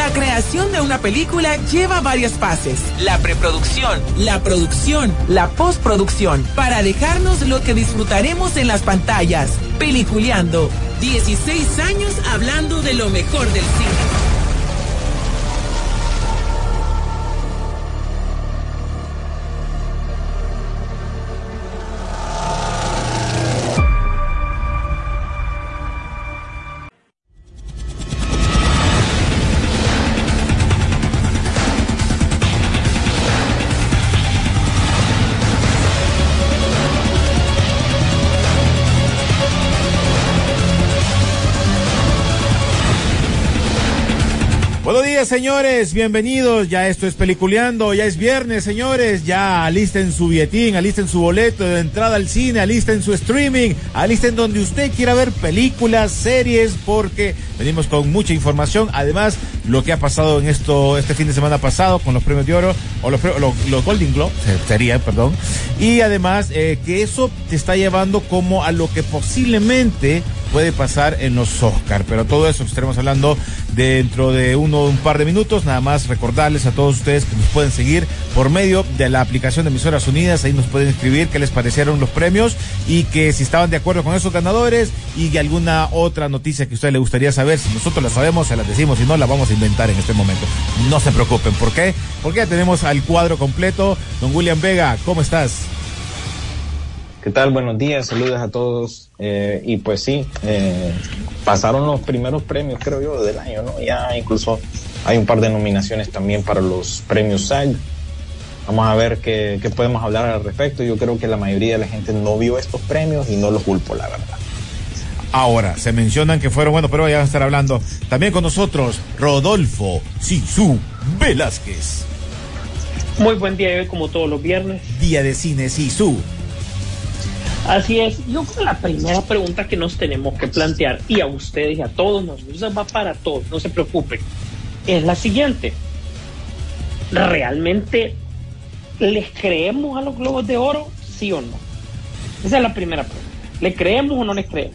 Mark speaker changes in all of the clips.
Speaker 1: La creación de una película lleva varias fases. La preproducción, la producción, la postproducción, para dejarnos lo que disfrutaremos en las pantallas. Peliculeando. 16 años hablando de lo mejor del cine.
Speaker 2: Señores, bienvenidos. Ya esto es Peliculeando, ya es viernes, señores. Ya alisten su billetín, alisten su boleto de entrada al cine, alisten su streaming, alisten donde usted quiera ver películas, series, porque venimos con mucha información. Además, lo que ha pasado en esto este fin de semana pasado con los premios de oro, o los, los, Golden Globe, sería, perdón. Y además, eh, que eso te está llevando como a lo que posiblemente puede pasar en los Oscar. Pero todo eso estaremos hablando dentro de uno, un par de minutos. Nada más recordarles a todos ustedes que nos pueden seguir por medio de la aplicación de Emisoras Unidas. Ahí nos pueden escribir qué les parecieron los premios y que si estaban de acuerdo con esos ganadores y alguna otra noticia que a usted le gustaría saber. Si nosotros la sabemos, se la decimos. Si no, la vamos a inventar en este momento. No se preocupen. ¿Por qué? Porque ya tenemos al cuadro completo. Don William Vega, ¿cómo estás?
Speaker 3: ¿Qué tal? Buenos días, saludos a todos. Eh, y pues sí, eh, pasaron los primeros premios, creo yo, del año, ¿no? Ya incluso hay un par de nominaciones también para los premios SAG. Vamos a ver qué, qué podemos hablar al respecto. Yo creo que la mayoría de la gente no vio estos premios y no los culpo, la verdad.
Speaker 2: Ahora, se mencionan que fueron, bueno, pero ya van a estar hablando también con nosotros Rodolfo Sisu Velázquez.
Speaker 4: Muy buen día, como todos los viernes.
Speaker 2: Día de cine Sisu.
Speaker 4: Así es, yo creo que la primera pregunta que nos tenemos que plantear, y a ustedes y a todos nos va para todos, no se preocupen, es la siguiente. ¿Realmente les creemos a los globos de oro, sí o no? Esa es la primera pregunta. ¿Le creemos o no les creemos?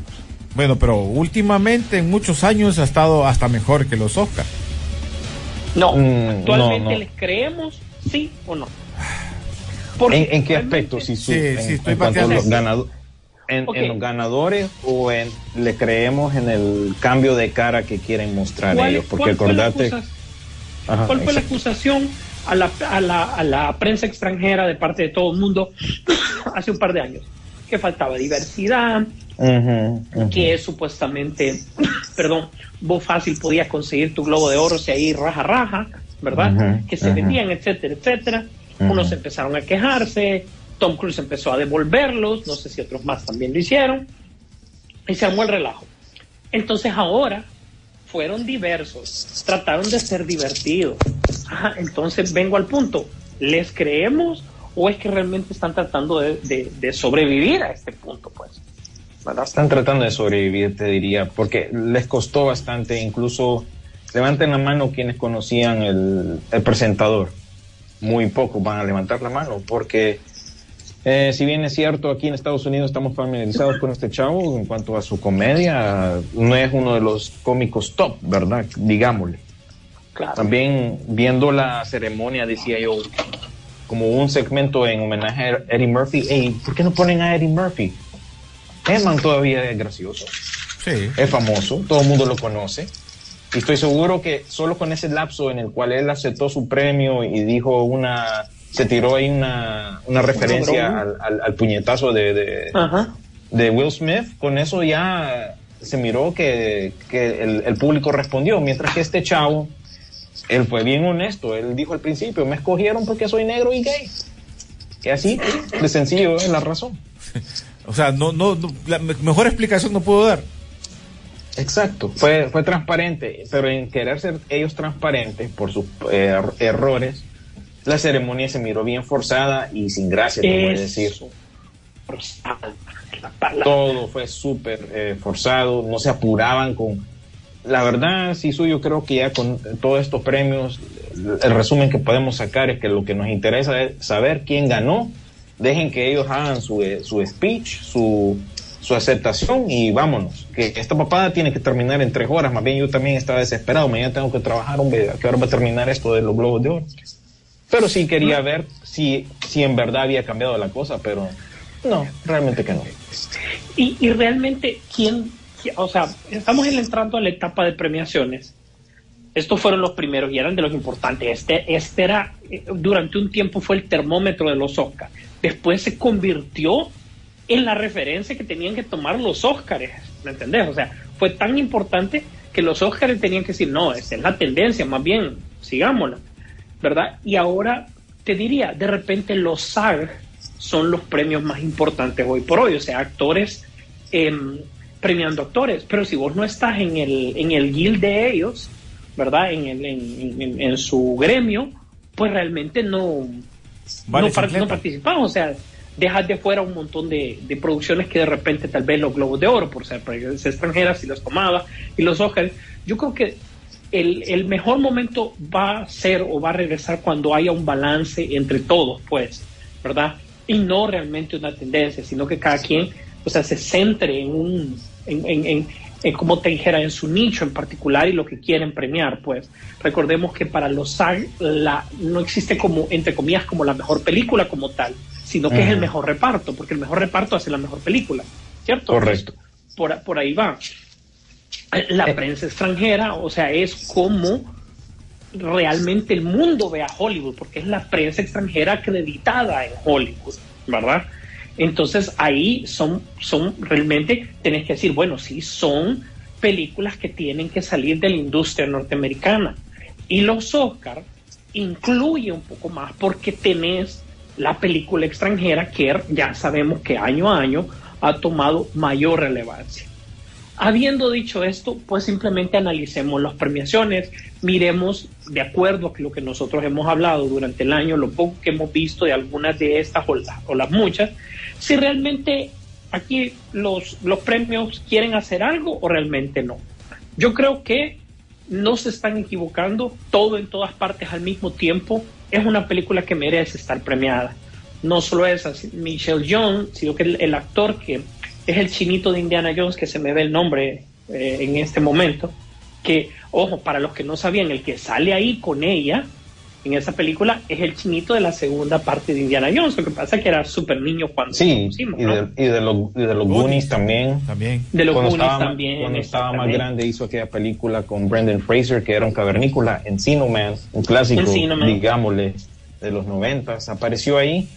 Speaker 2: Bueno, pero últimamente en muchos años ha estado hasta mejor que los Oscars.
Speaker 4: No, mm, actualmente les creemos, sí o no.
Speaker 3: ¿En, qué aspecto? Si sí, estoy en, los ganadores, en, los ganadores o en le creemos en el cambio de cara que quieren mostrar ellos? Porque acordate.
Speaker 4: ¿Cuál fue la acusación a la, a, la, a la prensa extranjera de parte de todo el mundo hace un par de años? Que faltaba diversidad, que supuestamente, perdón, vos fácil podías conseguir tu globo de oro si ahí raja raja, ¿verdad? que se vendían, etcétera, etcétera. Unos empezaron a quejarse, Tom Cruise empezó a devolverlos, no sé si otros más también lo hicieron, y se armó el relajo. Entonces ahora fueron diversos, trataron de ser divertidos. entonces vengo al punto, ¿les creemos o es que realmente están tratando de, sobrevivir a este punto? pues?
Speaker 3: Están tratando de sobrevivir, te diría, porque les costó bastante, incluso levanten la mano quienes conocían el, el presentador muy pocos van a levantar la mano, porque eh, si bien es cierto, aquí en Estados Unidos estamos familiarizados con este chavo en cuanto a su comedia, no es uno de los cómicos top, ¿verdad? Digámosle. También viendo la ceremonia, decía yo, como un segmento en homenaje a Eddie Murphy, hey, ¿por qué no ponen a Eddie Murphy? Eman todavía es gracioso. Sí. Es famoso, todo el mundo lo conoce. Y estoy seguro que solo con ese lapso en el cual él aceptó su premio y dijo una, se tiró ahí una, una referencia al, al, puñetazo de, de, de, Will Smith, con eso ya se miró que, que el, el, público respondió, mientras que este chavo, él fue bien honesto, él dijo al principio, me escogieron porque soy negro y gay. Y así, de sencillo es la razón.
Speaker 2: o sea, no, no, la mejor explicación no puedo dar.
Speaker 3: Exacto, fue, fue transparente, pero en querer ser ellos transparentes por sus eh, errores, la ceremonia se miró bien forzada y sin gracia, te voy a decir. Todo fue súper eh, forzado, no se apuraban con... La verdad, sí, yo creo que ya con todos estos premios, el resumen que podemos sacar es que lo que nos interesa es saber quién ganó, dejen que ellos hagan su, eh, su speech, su, su aceptación y vámonos. Que esta papada tiene que terminar en tres horas. Más bien yo también estaba desesperado. Mañana tengo que trabajar, hombre, ¿a qué hora va a terminar esto de los globos de oro? Pero sí quería ver si, si en verdad había cambiado la cosa, pero no, realmente que no.
Speaker 4: Y, y realmente, ¿quién, o sea, estamos entrando a la etapa de premiaciones. Estos fueron los primeros y eran de los importantes. Este, este era, eh, durante un tiempo fue el termómetro de los Oscars. Después se convirtió en la referencia que tenían que tomar los Oscars. ¿Me entendés? O sea, fue tan importante que los Oscars tenían que decir, no, esa es la tendencia, más bien, sigámosla. ¿Verdad? Y ahora te diría, de repente los SAG son los premios más importantes hoy por hoy. O sea, actores em, premiando actores, pero si vos no estás en el, en el guild de ellos, ¿verdad? En, el, en, en, su gremio, pues realmente no, no, participamos, o sea, dejas de fuera un montón de, producciones que de repente tal vez los Globos de Oro, por ser extranjeras, si los tomaba, y los Oscars, yo creo que el, el, mejor momento va a ser o va a regresar cuando haya un balance entre todos, pues, ¿verdad? Y no realmente una tendencia, sino que cada quien, o sea, se centre en un, en, en, como te dijera, en su nicho en particular y lo que quieren premiar, pues. Recordemos que para los SAG la, no existe como, entre comillas, como la mejor película como tal, sino que es el mejor reparto, porque el mejor reparto hace la mejor película, ¿cierto?
Speaker 3: Correcto.
Speaker 4: por, por ahí va. La eh. prensa extranjera, o sea, es como realmente el mundo ve a Hollywood, porque es la prensa extranjera acreditada en Hollywood, ¿verdad? Entonces ahí son, son realmente, tenés que decir, bueno, sí, son películas que tienen que salir de la industria norteamericana. Y los Oscar incluye un poco más porque tenés la película extranjera que ya sabemos que año a año ha tomado mayor relevancia. Habiendo dicho esto, pues simplemente analicemos las premiaciones, miremos de acuerdo a lo que nosotros hemos hablado durante el año, lo poco que hemos visto de algunas de estas o, o las muchas, si realmente aquí los, los premios quieren hacer algo o realmente no. Yo creo que no se están equivocando, todo en todas partes al mismo tiempo. Es una película que merece estar premiada. No solo esa, Michelle Jones, sino que el actor que es el chinito de Indiana Jones, que se me ve el nombre eh, en este momento, que, ojo, para los que no sabían, el que sale ahí con ella en esa película es el chinito de la segunda parte de Indiana Jones, lo que pasa es que era súper niño cuando
Speaker 3: sí, y, de, y, de, los, de los Goonies también.
Speaker 2: también.
Speaker 4: De los Goonies también.
Speaker 3: Cuando estaba más grande hizo aquella película con Brendan Fraser, que era un cavernícola, Encino Man, un clásico, digámosle, de los noventas, apareció ahí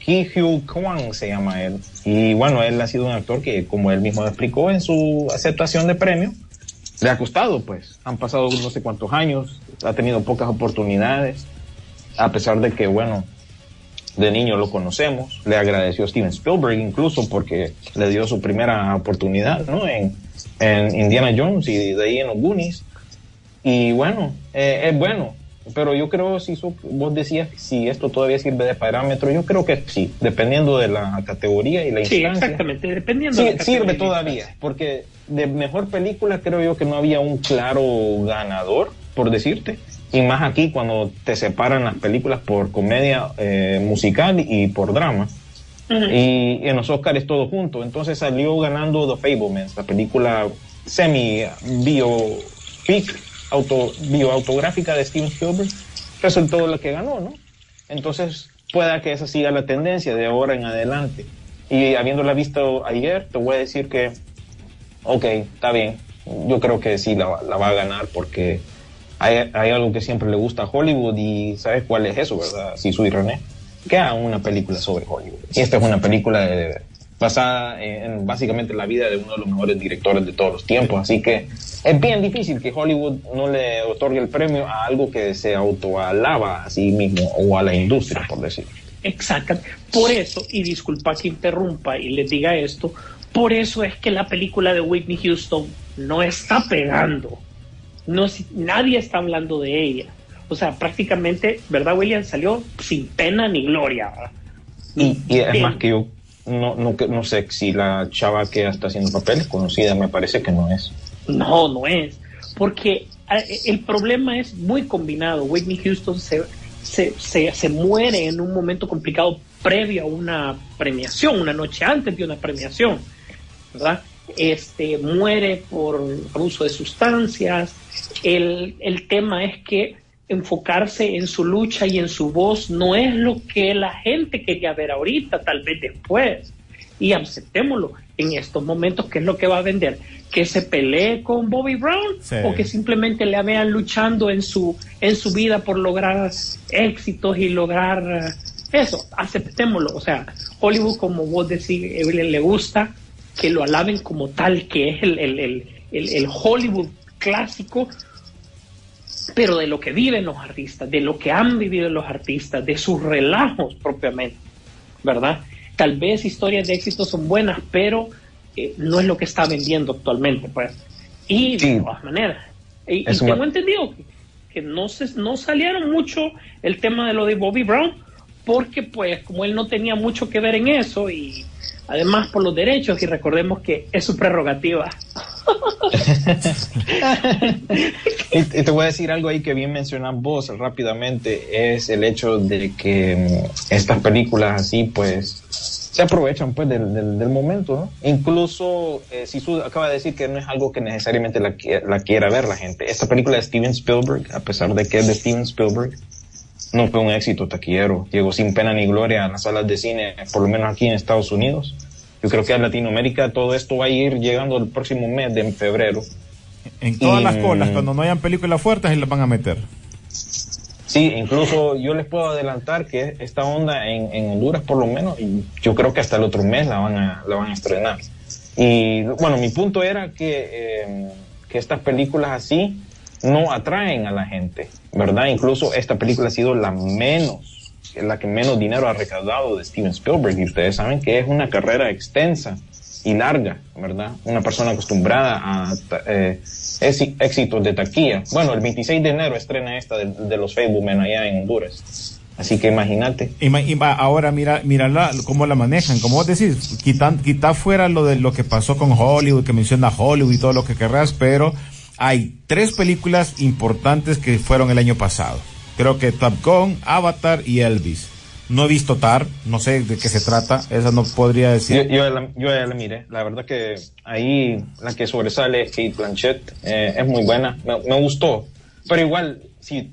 Speaker 3: Ki Hugh Kwan se llama él. Y bueno, él ha sido un actor que, como él mismo explicó en su aceptación de premio, le ha costado, pues. Han pasado no sé cuántos años, ha tenido pocas oportunidades, a pesar de que, bueno, de niño lo conocemos. Le agradeció a Steven Spielberg incluso porque le dio su primera oportunidad, ¿no? En, en Indiana Jones y de ahí en los Goonies. Y bueno, eh, es bueno pero yo creo, si vos decías si esto todavía sirve de parámetro, yo creo que sí, dependiendo de la categoría y la
Speaker 4: sí, exactamente, dependiendo
Speaker 3: sí, Sirve todavía, porque de mejor película creo yo que no había un claro ganador, por decirte. Y más aquí cuando te separan las películas por comedia eh, musical y por drama. Y en los Oscars todo junto. Entonces salió ganando The Fablemans, la película semi biopic auto, bioautográfica de Steven Spielberg, resultó lo que ganó, ¿no? Entonces, pueda que esa siga la tendencia de ahora en adelante. Y habiéndola visto ayer, te voy a decir que, ok, está bien. Yo creo que sí la, va a ganar porque hay, algo que siempre le gusta a Hollywood y ¿sabes cuál es eso, verdad? Si soy René. Que hagan una película sobre Hollywood. Y esta es una película de, basada en básicamente la vida de uno de los mejores directores de todos los tiempos. Así que es bien difícil que Hollywood no le otorgue el premio a algo que se autoalaba a sí mismo o a la industria, por decir.
Speaker 4: Exacto. Por eso, y disculpa que interrumpa y les diga esto, por eso es que la película de Whitney Houston no está pegando. No, nadie está hablando de ella. O sea, prácticamente, ¿verdad, William? Salió sin pena ni gloria.
Speaker 3: Y, y es más que yo no, no, no sé si la chava que está haciendo papeles conocida, me parece que no es.
Speaker 4: No, no es. Porque eh, el problema es muy combinado. Whitney Houston se, se, se, muere en un momento complicado previo a una premiación, una noche antes de una premiación. ¿Verdad? Este, muere por abuso de sustancias. El, el tema es que enfocarse en su lucha y en su voz no es lo que la gente quería ver ahorita, tal vez después. Y aceptémoslo en estos momentos, ¿qué es lo que va a vender? Que se pelee con Bobby Brown o que simplemente le vean luchando en su, en su vida por lograr éxitos y lograr eh, eso, aceptémoslo. O sea, Hollywood, como vos decís, Evelyn, le gusta que lo alaben como tal, que es el, el, el, el Hollywood clásico, pero de lo que viven los artistas, de lo que han vivido los artistas, de sus relajos propiamente, ¿verdad? Tal vez historias de éxito son buenas, pero eh, no es lo que está vendiendo actualmente, pues. Y de todas maneras. Y, tengo entendido que, no, se, no salieron mucho el tema de lo de Bobby Brown, porque pues como él no tenía mucho que ver en eso y además por los derechos y recordemos que es su prerrogativa.
Speaker 3: y, te voy a decir algo ahí que bien mencionas vos rápidamente, es el hecho de que mm, estas películas así pues se aprovechan pues del, del, momento. Incluso eh, Sisu acaba de decir que no es algo que necesariamente la, la quiera ver la gente. Esta película de Steven Spielberg, a pesar de que es de Steven Spielberg, no fue un éxito taquillero. Llegó sin pena ni gloria a las salas de cine, por lo menos aquí en Estados Unidos. Yo creo que a Latinoamérica todo esto va a ir llegando el próximo mes de febrero.
Speaker 2: En todas las colas, cuando no hayan películas fuertes, las van a meter.
Speaker 3: Sí, incluso yo les puedo adelantar que esta onda en, Honduras, por lo menos, yo creo que hasta el otro mes la van a, la van a estrenar. Y bueno, mi punto era que, eh, que estas películas así no atraen a la gente, ¿verdad? Incluso esta película ha sido la menos, la que menos dinero ha recaudado de Steven Spielberg y ustedes saben que es una carrera extensa y larga, ¿verdad? Una persona acostumbrada a eh, éxitos de taquilla. Bueno, el 26 de enero estrena esta de, los Facebook allá en Honduras. Así que imagínate.
Speaker 2: ahora mira, mira cómo la manejan. Como vos decís, quita, quita fuera lo de lo que pasó con Hollywood, que menciona Hollywood y todo lo que querrás, pero hay tres películas importantes que fueron el año pasado. Creo que Top Gun, Avatar y Elvis. No he visto Tar, no sé de qué se trata, esa no podría decir.
Speaker 3: Yo, ya la miré, la verdad que ahí la que sobresale es Kate Blanchett, eh, es muy buena, me, gustó, pero igual, si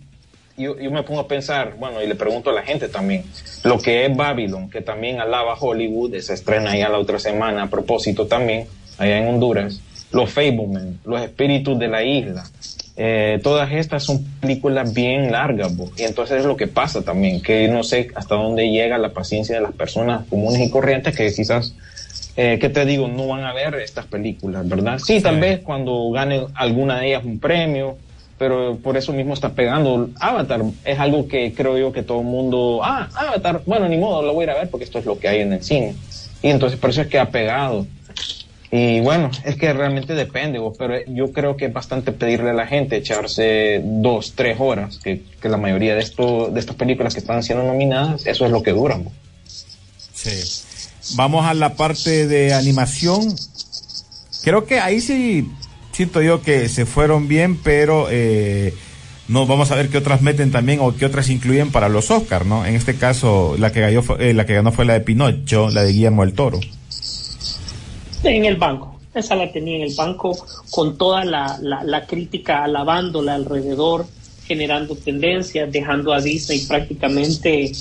Speaker 3: yo, me pongo a pensar, bueno, y le pregunto a la gente también, lo que es Babylon, que también alaba Hollywood, se estrena ya la otra semana a propósito también, allá en Honduras, los Fablemen, los espíritus de la isla. Eh, todas estas son películas bien largas, y entonces es lo que pasa también, que no sé hasta dónde llega la paciencia de las personas comunes y corrientes que quizás, eh, ¿qué te digo? No van a ver estas películas, ¿verdad? Sí, tal vez cuando gane alguna de ellas un premio, pero por eso mismo está pegando. Avatar es algo que creo yo que todo el mundo, ah, Avatar, bueno, ni modo, lo voy a ir a ver porque esto es lo que hay en el cine. Y entonces por eso es que ha pegado. Y bueno, es que realmente depende, pero yo creo que es bastante pedirle a la gente echarse dos, tres horas, que, la mayoría de, esto, de estas películas que están siendo nominadas, eso es lo que duran.
Speaker 2: Sí. Vamos a la parte de animación. Creo que ahí sí siento yo que se fueron bien, pero eh, no vamos a ver qué otras meten también o qué otras incluyen para los Oscars, ¿no? En este caso, la que, eh, la que ganó fue la de Pinocho, la de Guillermo el Toro
Speaker 4: en el banco. Esa la tenía en el banco con toda la, la, crítica alabándola alrededor, generando tendencias, dejando a Disney prácticamente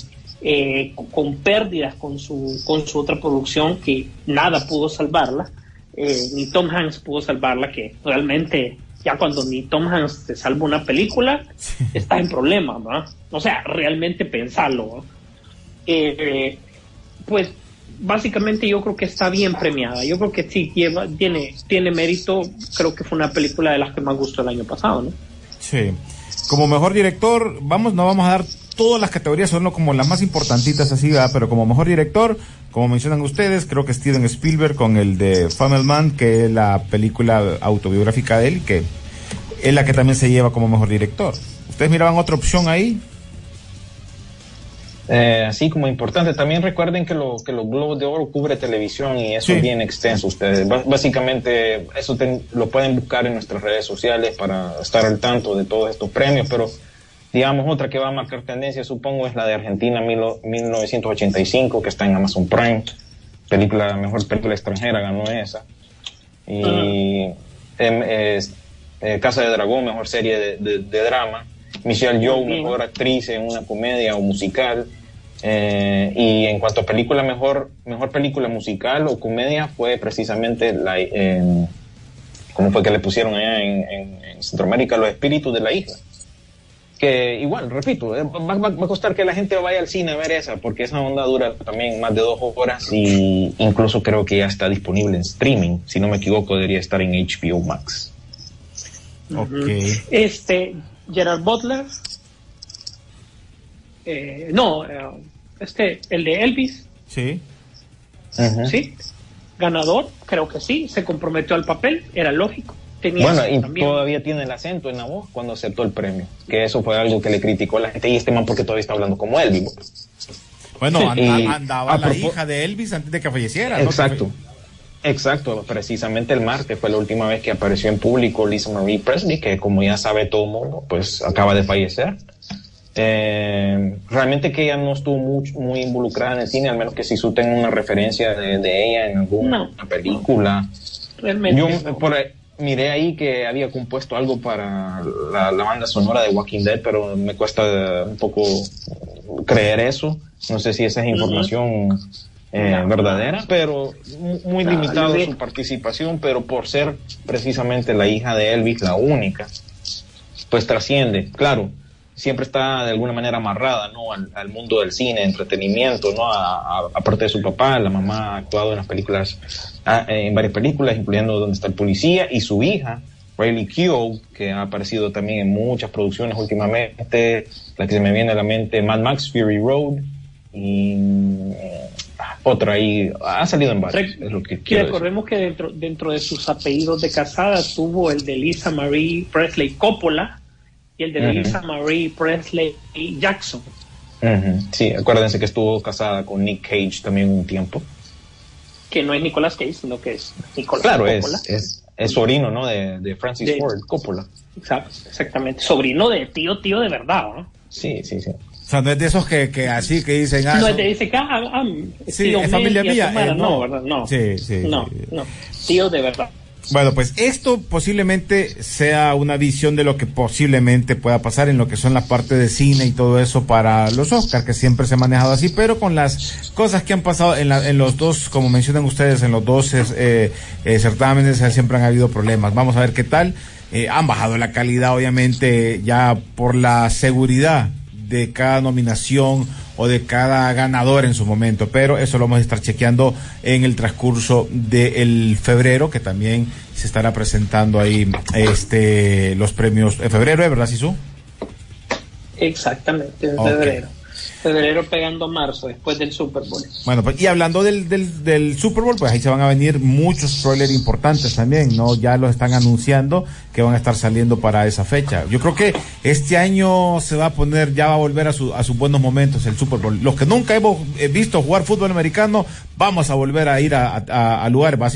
Speaker 4: eh, con pérdidas con su, con su otra producción que nada pudo salvarla. Eh, ni Tom Hanks pudo salvarla, que realmente ya cuando ni Tom Hanks te salva una película, está en problema, ¿no? O sea, realmente pensarlo. Eh, pues básicamente yo creo que está bien premiada. Yo creo que sí lleva, tiene, tiene mérito. Creo que fue una película de las que más gustó el año pasado, ¿no?
Speaker 2: Sí. Como mejor director, vamos, no vamos a dar todas las categorías, son como las más importantitas así, pero como mejor director, como mencionan ustedes, creo que Steven Spielberg con el de Funnel Man, que es la película autobiográfica de él, que es la que también se lleva como mejor director. ¿Ustedes miraban otra opción ahí?
Speaker 3: Eh, así como importante. También recuerden que, lo, que los Globos de Oro cubre televisión y eso es bien extenso. Ustedes básicamente eso lo pueden buscar en nuestras redes sociales para estar al tanto de todos estos premios, pero digamos otra que va a marcar tendencia supongo es la de Argentina 1985 que está en Amazon Prime. Película, mejor película extranjera ganó esa. y eh, Casa de Dragón, mejor serie de, drama. Michelle Yeoh, mejor actriz en una comedia o musical. Eh, y en cuanto a película, mejor, mejor película musical o comedia fue precisamente la, ¿cómo fue que le pusieron allá en, Centroamérica? Los espíritus de la isla. Que igual, repito, eh, va, a costar que la gente vaya al cine a ver esa, porque esa onda dura también más de dos horas y incluso creo que ya está disponible en streaming. Si no me equivoco, debería estar en HBO Max.
Speaker 4: Este, Gerard Butler. Eh, no, eh, este, el de Elvis.
Speaker 2: Sí.
Speaker 4: Sí. Ganador, creo que sí. Se comprometió al papel, era lógico.
Speaker 3: bueno, y todavía tiene el acento en la voz cuando aceptó el premio. Que eso fue algo que le criticó la gente. Y este man, porque todavía está hablando como Elvis.
Speaker 2: Bueno, andaba la hija de Elvis antes de que falleciera.
Speaker 3: Exacto. Exacto, precisamente el martes fue la última vez que apareció en público Lisa Marie Presley, que como ya sabe todo el mundo, pues acaba de fallecer. Eh, realmente que ella no estuvo muy, muy involucrada en el cine, al menos que si su tenga una referencia de, ella en alguna película.
Speaker 4: Realmente.
Speaker 3: Yo por, miré ahí que había compuesto algo para la, la, banda sonora de Walking Dead, pero me cuesta un poco creer eso. No sé si esa es información eh, verdadera, pero muy limitado su participación, pero por ser precisamente la hija de Elvis, la única, pues trasciende, claro, siempre está de alguna manera amarrada, ¿no? Al, mundo del cine, entretenimiento, ¿no? Aparte de su papá, la mamá ha actuado en las películas, ah, en varias películas, incluyendo Donde está el policía, y su hija, Riley Keough, que ha aparecido también en muchas producciones últimamente, la que se me viene a la mente, Mad Max Fury Road, y otra ahí, ha salido en varios. es lo que
Speaker 4: recordemos que dentro, dentro de sus apellidos de casada tuvo el de Lisa Marie Presley Coppola y el de Lisa Marie Presley Jackson.
Speaker 3: Sí, acuérdense que estuvo casada con Nick Cage también un tiempo.
Speaker 4: Que no es Nicolas Cage, sino que es Nicolas
Speaker 3: claro, Coppola. es, es, sobrino, ¿no? De, Francis Ford Coppola.
Speaker 4: exactamente, sobrino de tío, tío de verdad, ¿no?
Speaker 3: Sí, sí, sí.
Speaker 2: O sea, no es de esos que, que así que dicen.
Speaker 4: Ah, no es de dice que ah, ah,
Speaker 2: sí, es familia mía.
Speaker 4: Eh, no, ¿verdad? No.
Speaker 2: Sí, sí.
Speaker 4: No, no. Tío de verdad.
Speaker 2: Bueno, pues esto posiblemente sea una visión de lo que posiblemente pueda pasar en lo que son la parte de cine y todo eso para los Oscars, que siempre se ha manejado así, pero con las cosas que han pasado en, la, en los dos, como mencionan ustedes, en los dos eh, eh, certámenes siempre han habido problemas. Vamos a ver qué tal. Eh, han bajado la calidad, obviamente, ya por la seguridad de cada nominación o de cada ganador en su momento, pero eso lo vamos a estar chequeando en el transcurso del febrero, que también se estará presentando ahí este los premios en febrero, ¿eh? ¿verdad, Sisu?
Speaker 4: Exactamente, en febrero febrero pegando marzo, después del Super Bowl.
Speaker 2: Bueno, pues, y hablando del, del, del, Super Bowl, pues ahí se van a venir muchos trailers importantes también, ¿no? Ya los están anunciando que van a estar saliendo para esa fecha. Yo creo que este año se va a poner, ya va a volver a, su, a sus buenos momentos el Super Bowl. Los que nunca hemos eh, visto jugar fútbol americano, vamos a volver a ir a, a, a lugares, ¿va,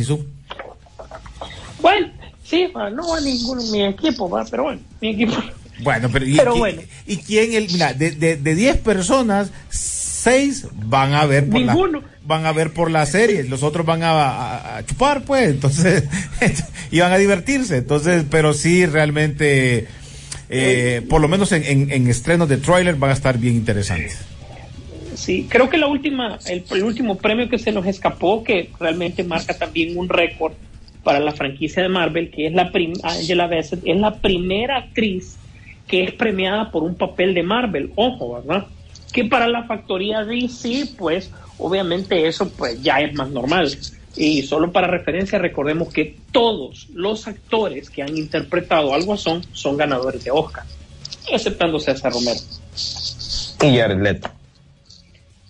Speaker 4: Bueno, sí, no a ninguno, mi equipo, ¿va? pero bueno, mi equipo
Speaker 2: bueno, pero, ¿y, ¿y quién? El, mira, de 10 de, de personas, 6 van a ver por la, van a ver por la serie, los otros van a, chupar, pues, entonces, y van a divertirse, entonces, pero sí, realmente, eh, por lo menos en, en, en, estrenos de trailer van a estar bien interesantes.
Speaker 4: Sí, creo que la última, el, el último premio que se nos escapó, que realmente marca también un récord para la franquicia de Marvel, que es la Angela Bassett, es la primera actriz que es premiada por un papel de Marvel, ojo, ¿verdad? Que para la factoría DC, pues obviamente eso pues ya es más normal. Y solo para referencia recordemos que todos los actores que han interpretado al Guasón son ganadores de Oscar, exceptando César Romero.
Speaker 3: Y Jared Leto.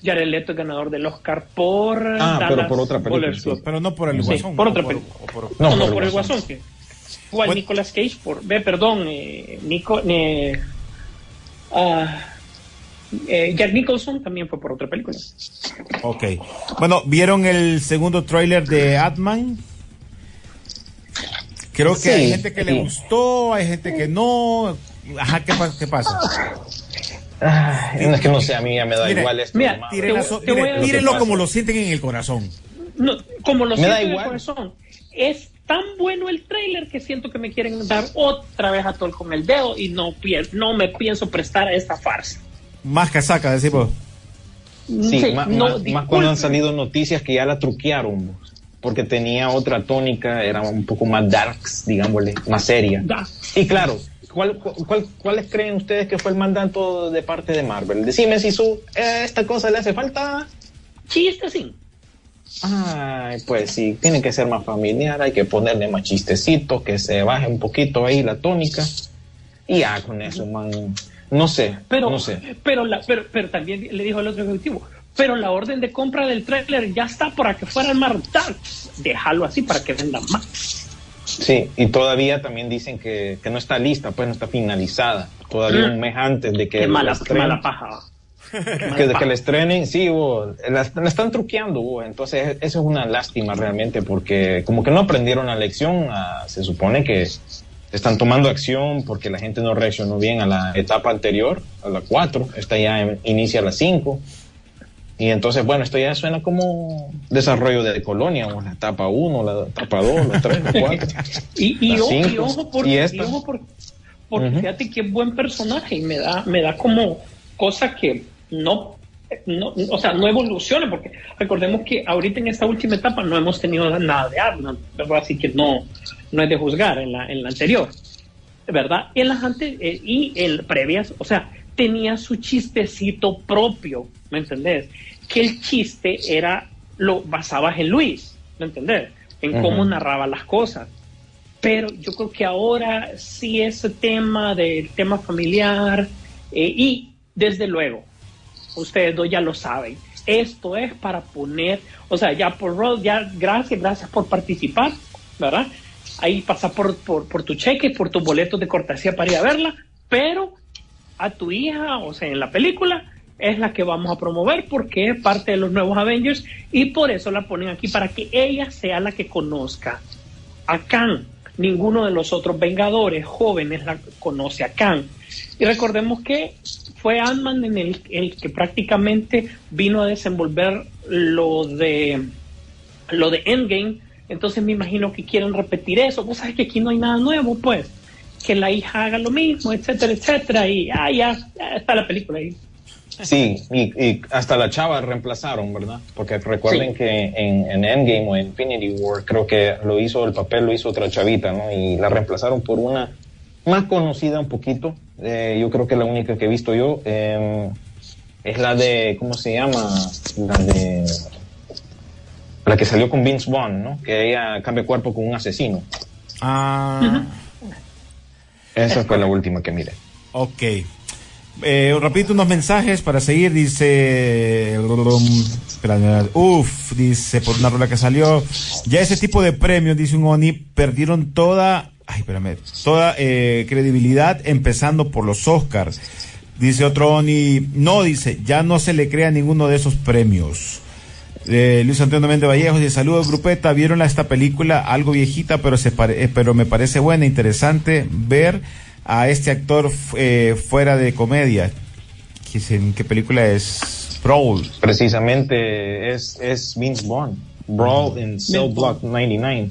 Speaker 4: Jared Leto es ganador del Oscar por
Speaker 3: ah, pero por otra película,
Speaker 2: pero no por el Guasón.
Speaker 4: por otra película. No, no, por, el Guasón. Que, Igual Nicolas Cage por. Ve, perdón, eh, Nico, eh, Jack Nicholson también fue por otra película.
Speaker 2: Ok. Bueno, ¿vieron el segundo tráiler de Atman? Creo que hay gente que le gustó, hay gente que no. Ajá, ¿qué, qué pasa?
Speaker 3: no es que no sé, a mí ya me da igual esto.
Speaker 2: Mira, tírenlo como lo sienten en el corazón.
Speaker 4: No, como lo sienten en el corazón. Es tan bueno el trailer que siento que me quieren dar otra vez a todo con el dedo y no, no me pienso prestar a esta farsa.
Speaker 2: Más casaca, decimos.
Speaker 3: Sí, más, cuando han salido noticias que ya la truquearon, porque tenía otra tónica, era un poco más darks, digámosle, más seria. Y claro, ¿cuál, cuáles creen ustedes que fue el mandato de parte de Marvel? Decime si su, eh, esta cosa le hace falta.
Speaker 4: Chiste, sí.
Speaker 3: Ay, pues sí, tiene que ser más familiar, hay que ponerle más chistecitos, que se baje un poquito ahí la tónica. Y ya con eso, man. No sé,
Speaker 4: pero,
Speaker 3: no sé.
Speaker 4: Pero, la, pero, pero también le dijo el otro ejecutivo, pero la orden de compra del trailer ya está para que fuera darks. Déjalo así para que vendan más.
Speaker 3: Sí, y todavía también dicen que, no está lista, pues no está finalizada. Todavía mm. un mes antes de que.
Speaker 4: Qué mala, qué mala paja
Speaker 3: que, que le estrenen, sí, la, están truqueando, entonces eso es una lástima realmente porque como que no aprendieron la lección, ah, se supone que están tomando acción porque la gente no reaccionó bien a la etapa anterior, a la 4, esta ya inicia a la 5. Y entonces, bueno, esto ya suena como desarrollo de colonia, o la etapa 1, la etapa 2, la 3, la 4.
Speaker 4: y, ojo, porque, fíjate que buen personaje y me da, me da como cosa que no, no, o sea, no evolucione, porque recordemos que ahorita en esta última etapa no hemos tenido nada de Arnold, así que no, no es de juzgar en la, en la anterior, ¿verdad? En las antes, eh, y en previas, o sea, tenía su chistecito propio, ¿me entendés? Que el chiste era, lo basabas en Luis, ¿me entendés? En cómo narraba las cosas. Pero yo creo que ahora sí ese tema del tema familiar eh, y desde luego ustedes dos ya lo saben. Esto es para poner, o sea, ya por ya gracias, gracias por participar, ¿verdad? Ahí pasa por, por, tu cheque, por tus boletos de cortesía para ir a verla, pero a tu hija, o sea, en la película, es la que vamos a promover porque es parte de los nuevos Avengers y por eso la ponen aquí para que ella sea la que conozca a Kang. Ninguno de los otros Vengadores jóvenes la conoce a Kang. Y recordemos que fue Ant-Man en el, el, que prácticamente vino a desenvolver lo de lo de Endgame. Entonces me imagino que quieren repetir eso. Vos sabes que aquí no hay nada nuevo, pues. Que la hija haga lo mismo, etcétera, etcétera. Y ah, ya, está la película ahí.
Speaker 3: Sí, y, hasta la chava reemplazaron, ¿verdad? Porque recuerden que en, en, Endgame o Infinity War creo que lo hizo, el papel lo hizo otra chavita, ¿no? Y la reemplazaron por una más conocida un poquito, eh, yo creo que la única que he visto yo em, es la de, ¿cómo se llama? La de... La que salió con Vince Vaughn, ¿no? Que ella cambia cuerpo con un asesino.
Speaker 2: Ah.
Speaker 3: Esa fue la última que mire.
Speaker 2: Ok. Eh, repito unos mensajes para seguir. Dice. Uf, dice por una rola que salió. Ya ese tipo de premios, dice un Oni, perdieron toda ay, espérame, toda eh, credibilidad empezando por los Oscars. Dice otro Oni, no, dice, ya no se le crea ninguno de esos premios. Eh, Luis Antonio Méndez Vallejo dice, saludos grupeta, vieron esta película algo viejita, pero, se eh, pero me parece buena, interesante ver a este actor fuera de comedia. ¿En qué película es? Brawl.
Speaker 3: Precisamente es, es Vince Vaughn. Brawl in Cell Block 99.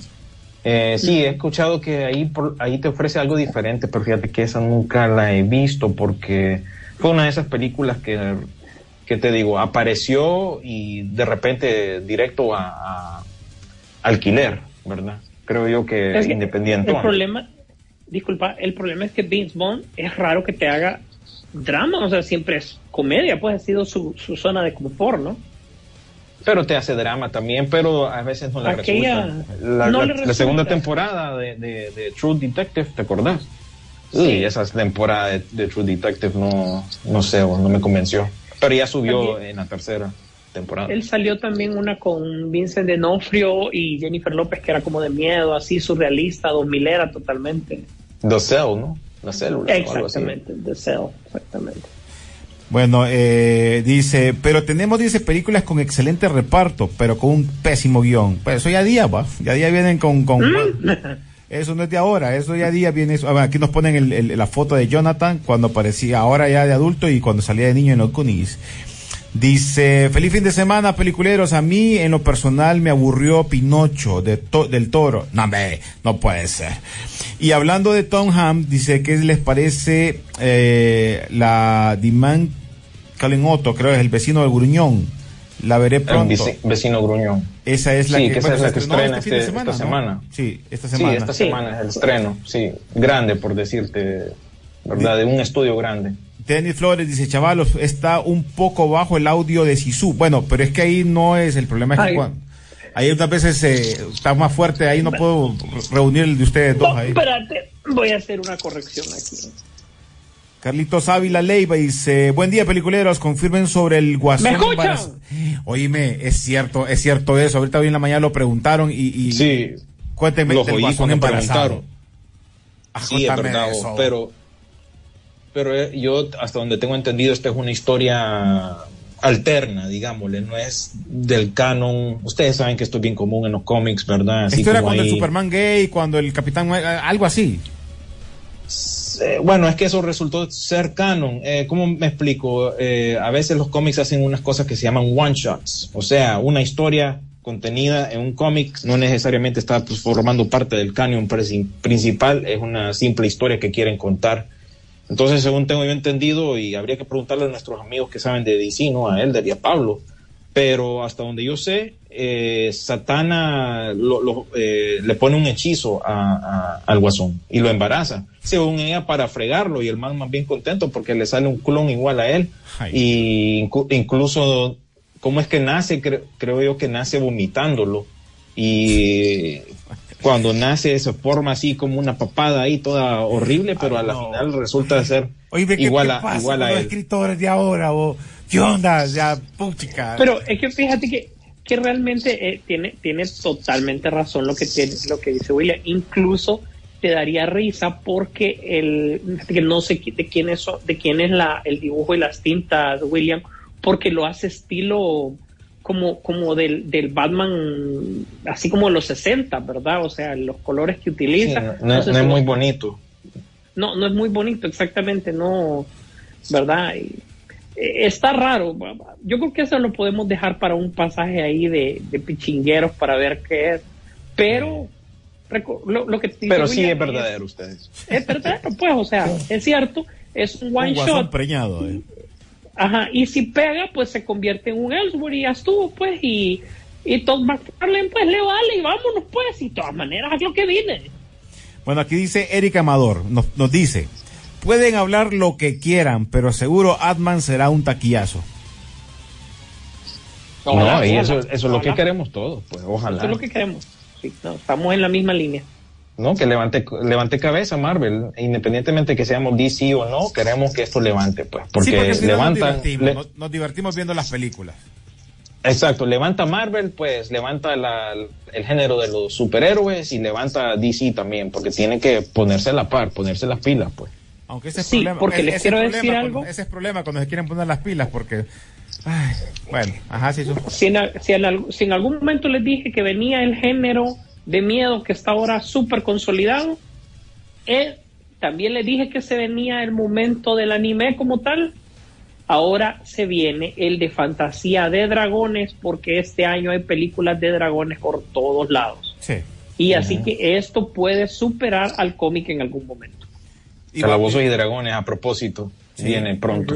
Speaker 3: Eh, sí, he escuchado que ahí, por, ahí te ofrece algo diferente, pero fíjate que esa nunca la he visto porque fue una de esas películas que, que te digo, apareció y de repente directo a, alquiler, ¿verdad? Creo yo que es independiente.
Speaker 4: El problema, disculpa, el problema es que Vince Bond es raro que te haga drama, o sea, siempre es comedia, pues ha sido su, su zona de confort, ¿no?
Speaker 3: pero te hace drama también, pero a veces no le resulta. La, segunda temporada de, True Detective, ¿te acordás? Sí, esa temporada de, True Detective no, no sé, no me convenció. Pero ya subió en la tercera temporada.
Speaker 4: Él salió también una con Vincent D'Onofrio y Jennifer López, que era como de miedo, así surrealista, dos milera totalmente.
Speaker 3: The Cell, ¿no? La célula.
Speaker 4: Exactamente, The Cell, exactamente.
Speaker 2: Bueno, eh, dice, pero tenemos, dice, películas con excelente reparto, pero con un pésimo guion. Pues eso ya día, va. Ya día vienen con... con mm. eso no es de ahora, eso ya día viene... aquí nos ponen la foto de Jonathan cuando aparecía ahora ya de adulto y cuando salía de niño en los Goonies. Dice, feliz fin de semana, peliculeros. A mí, en lo personal, me aburrió Pinocho de del Toro. No, me, no puede ser. Y hablando de Tom Ham, dice, ¿qué les parece eh, la Diman Otto, Creo que es el vecino del Gruñón. La veré pronto.
Speaker 3: El vecino Gruñón.
Speaker 2: Esa es la
Speaker 3: que, esa es la que estrena este, este esta semana.
Speaker 2: Sí, esta semana.
Speaker 3: Sí, esta semana es el estreno. Sí, grande, por decirte, ¿verdad? De un estudio grande.
Speaker 2: Denis Flores dice, chavalos, está un poco bajo el audio de Sisu. Bueno, pero es que ahí no es el problema. Es que cuando, ahí otras veces eh, está más fuerte, ahí no puedo reunir el de ustedes dos. Ahí.
Speaker 4: Espérate, voy a hacer una corrección aquí.
Speaker 2: Carlitos Ávila Leiva dice, buen día peliculeros, confirmen sobre el guasón.
Speaker 4: ¿Me
Speaker 2: Oíme, es cierto, es cierto eso. Ahorita hoy en la mañana lo preguntaron y, y
Speaker 3: sí,
Speaker 2: cuénteme
Speaker 3: los del guasón embarazado. Ah, sí, es verdad, pero pero eh, yo hasta donde tengo entendido esta es una historia alterna, digámosle, no es del canon. Ustedes saben que esto es bien común en los cómics, ¿verdad?
Speaker 2: Así esto era cuando el Superman gay, cuando el Capitán, eh, algo así.
Speaker 3: bueno, es que eso resultó ser canon. Eh, ¿Cómo me explico? Eh, a veces los cómics hacen unas cosas que se llaman one shots, o sea, una historia contenida en un cómic no necesariamente está pues, formando parte del canon principal, es una simple historia que quieren contar entonces, según tengo yo entendido, y habría que preguntarle a nuestros amigos que saben de DC, ¿no? A Elder y a Pablo, pero hasta donde yo sé, eh, Satana eh, le pone un hechizo al guasón y lo embaraza, según ella, para fregarlo y el man más bien contento porque le sale un clon igual a él. Y incluso, ¿cómo es que nace? creo yo que nace vomitándolo. Y cuando nace se forma así como una papada ahí toda horrible, pero a la final resulta ser igual, a, igual a
Speaker 2: él. Los escritores de ahora, o ¿qué onda? Ya, puchica.
Speaker 4: Pero es que fíjate que, que realmente eh, tiene, tiene totalmente razón lo que, tiene, lo que dice William. Incluso te daría risa porque el, que no sé de quién es, de quién es la, el dibujo y las tintas, William, porque lo hace estilo como, como del, del Batman, así como los 60, ¿verdad? O sea, los colores que utiliza.
Speaker 3: no, es muy bonito.
Speaker 4: No, no es muy bonito, exactamente, no, ¿verdad? Eh, está raro. Yo creo que eso lo podemos dejar para un pasaje ahí de, de pichingueros para ver qué es. Pero lo, que
Speaker 3: Pero sí es verdadero, ustedes.
Speaker 4: Es verdadero, pues, o sea, es cierto, es un one shot.
Speaker 2: Preñado, eh.
Speaker 4: Ajá, y si pega, pues se convierte en un Ellsworth y ya estuvo, pues, y, y Todd McFarlane, pues le vale y vámonos, pues, y de todas maneras es lo que viene.
Speaker 2: Bueno, aquí dice Eric Amador, nos, nos dice, pueden hablar lo que quieran, pero seguro Atman será un taquillazo.
Speaker 3: No, y eso, eso es lo que queremos todos, pues, ojalá.
Speaker 4: Eso es lo que queremos, sí, estamos en la misma línea.
Speaker 3: ¿No? Que levante, levante cabeza Marvel, independientemente que seamos DC o no, queremos que esto levante, pues, porque, levanta
Speaker 2: nos, divertimos, viendo las películas.
Speaker 3: Exacto, levanta Marvel, pues levanta el género de los superhéroes y levanta DC también, porque tiene que ponerse a la par, ponerse las pilas, pues.
Speaker 2: Aunque ese es
Speaker 4: sí,
Speaker 2: problema,
Speaker 4: porque les quiero decir algo.
Speaker 2: ese es problema cuando se quieren poner las pilas, porque bueno, ajá, sí,
Speaker 4: si, en, si en algún momento les dije que venía el género de miedo que está ahora súper consolidado. Eh, también le dije que se venía el momento del anime como tal. Ahora se viene el de fantasía de dragones porque este año hay películas de dragones por todos lados.
Speaker 2: Sí.
Speaker 4: Y así que esto puede superar al cómic en algún momento.
Speaker 3: Y Calabozos y dragones a propósito viene pronto.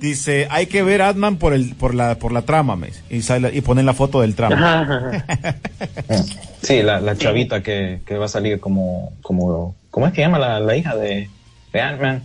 Speaker 2: Dice, hay que ver Atman por el por la por la trama, mes, y, y ponen la foto del trama.
Speaker 3: sí, la, la chavita que, que, va a salir como como ¿cómo es que llama la, la hija de, de Ant-Man?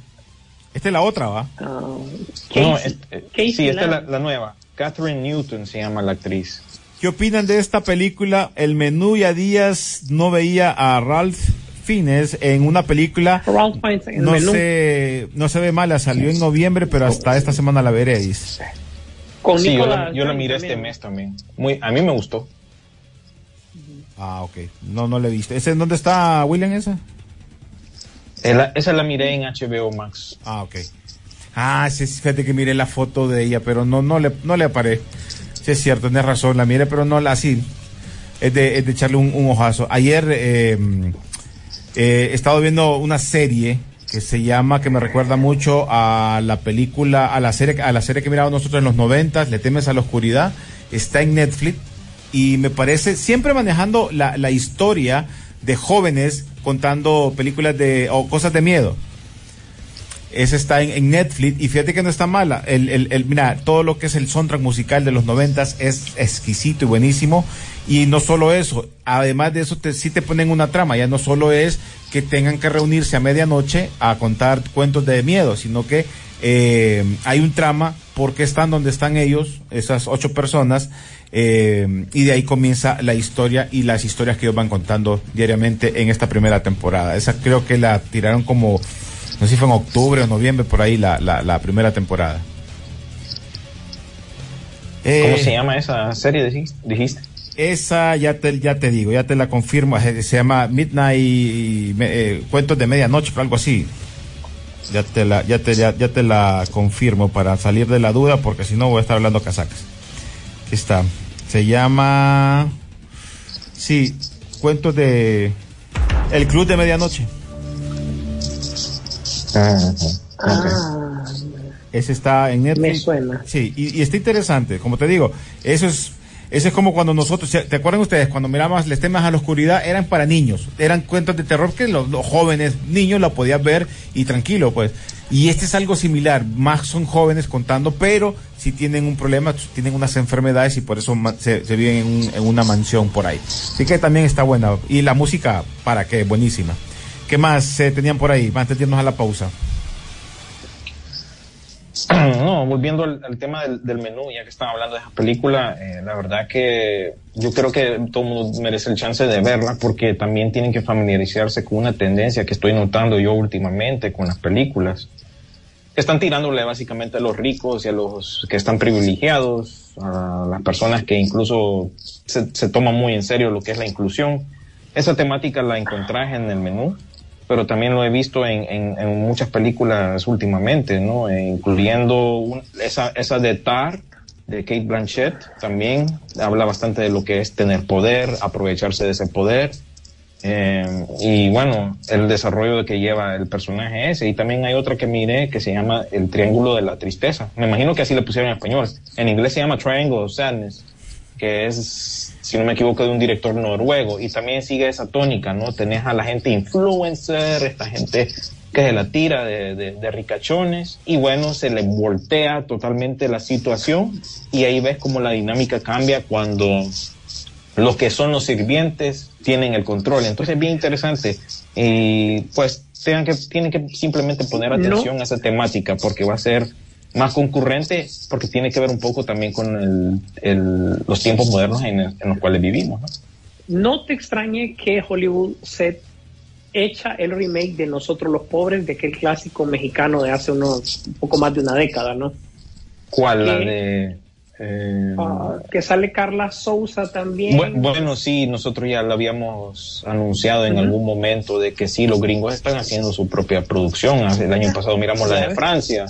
Speaker 2: Esta es la otra, ¿va?
Speaker 4: Uh,
Speaker 3: no, es, sí, esta es la, la, nueva. Catherine Newton se llama la actriz.
Speaker 2: ¿Qué opinan de esta película? El menú y a días no veía a Ralph Fines en una película. no, se, no se ve mala, salió en noviembre, pero hasta esta semana la veréis.
Speaker 3: sí, yo la, miré este mes también. Muy, a mí me gustó.
Speaker 2: Ah, ok. No, no la he visto. ¿Ese dónde está William esa?
Speaker 3: esa la miré en HBO Max.
Speaker 2: Ah, ok. Ah, sí, fíjate que miré la foto de ella, pero no, no le, no le aparé. Sí, es cierto, tienes razón, la miré, pero no la así. Es de, es de echarle un, un ojazo. Ayer, eh, eh, he estado viendo una serie que se llama, que me recuerda mucho a la película, a la serie, a la serie que miramos nosotros en los noventas, Le temes a la oscuridad, está en Netflix y me parece, siempre manejando la, la historia de jóvenes contando películas de, o cosas de miedo. Ese está en, Netflix y fíjate que no está mala. El, el, el, mira, todo lo que es el soundtrack musical de los noventas es exquisito y buenísimo. Y no solo eso, además de eso te, sí te ponen una trama. Ya no solo es que tengan que reunirse a medianoche a contar cuentos de miedo, sino que eh, hay un trama porque están donde están ellos, esas ocho personas, eh, y de ahí comienza la historia y las historias que ellos van contando diariamente en esta primera temporada. Esa creo que la tiraron como no sé si fue en octubre o noviembre, por ahí la, la, primera temporada.
Speaker 3: ¿Cómo se llama esa serie, dijiste?
Speaker 2: Esa ya te, ya te digo, ya te la confirmo, se llama Midnight eh, Cuentos de Medianoche, o algo así. Ya te la, ya te, ya, te la confirmo para salir de la duda, porque si no voy a estar hablando casacas. Aquí está. Se llama, sí, Cuentos de El Club de Medianoche. Ah, Ese está en Netflix.
Speaker 4: Me suena.
Speaker 2: Sí, y, está interesante. Como te digo, eso es, eso es como cuando nosotros, ¿te acuerdan ustedes? Cuando miramos Les temas a la oscuridad, eran para niños. Eran cuentos de terror que los, jóvenes, niños, lo podían ver y tranquilo, pues. Y este es algo similar. Más son jóvenes contando, pero si tienen un problema, tienen unas enfermedades y por eso se, viven en, una mansión por ahí. Así que también está buena. Y la música, ¿para qué? Buenísima. ¿Qué más se tenían por ahí? Antes de irnos a la pausa.
Speaker 3: No, volviendo al, tema del, menú, ya que están hablando de esa película, eh, la verdad que yo creo que todo el mundo merece el chance de verla porque también tienen que familiarizarse con una tendencia que estoy notando yo últimamente con las películas. Están tirándole básicamente a los ricos y a los que están privilegiados, a las personas que incluso se, se toman muy en serio lo que es la inclusión. Esa temática la encontrás en el menú pero también lo he visto en, en, muchas películas últimamente, ¿no? Incluyendo esa, esa de Tar, de Kate Blanchett, también habla bastante de lo que es tener poder, aprovecharse de ese poder. Eh, y bueno, el desarrollo que lleva el personaje ese. Y también hay otra que miré que se llama El Triángulo de la Tristeza. Me imagino que así le pusieron en español. En inglés se llama Triangle of Sadness, que es si no me equivoco, de un director noruego. Y también sigue esa tónica, ¿no? Tenés a la gente influencer, esta gente que se la tira de, de, ricachones y bueno, se le voltea totalmente la situación y ahí ves como la dinámica cambia cuando los que son los sirvientes tienen el control. Entonces es bien interesante y pues tengan que, tienen que simplemente poner atención a esa temática porque va a ser más concurrente porque tiene que ver un poco también con el, los tiempos modernos en, los cuales vivimos.
Speaker 4: ¿no? ¿no? te extrañe que Hollywood se echa el remake de Nosotros los Pobres, de aquel clásico mexicano de hace unos un poco más de una década, ¿no?
Speaker 3: ¿Cuál? la de... Eh,
Speaker 4: ah, que sale Carla Souza también.
Speaker 3: Bueno, sí, nosotros ya lo habíamos anunciado en algún momento de que sí, los gringos están haciendo su propia producción. El año pasado miramos la de Francia.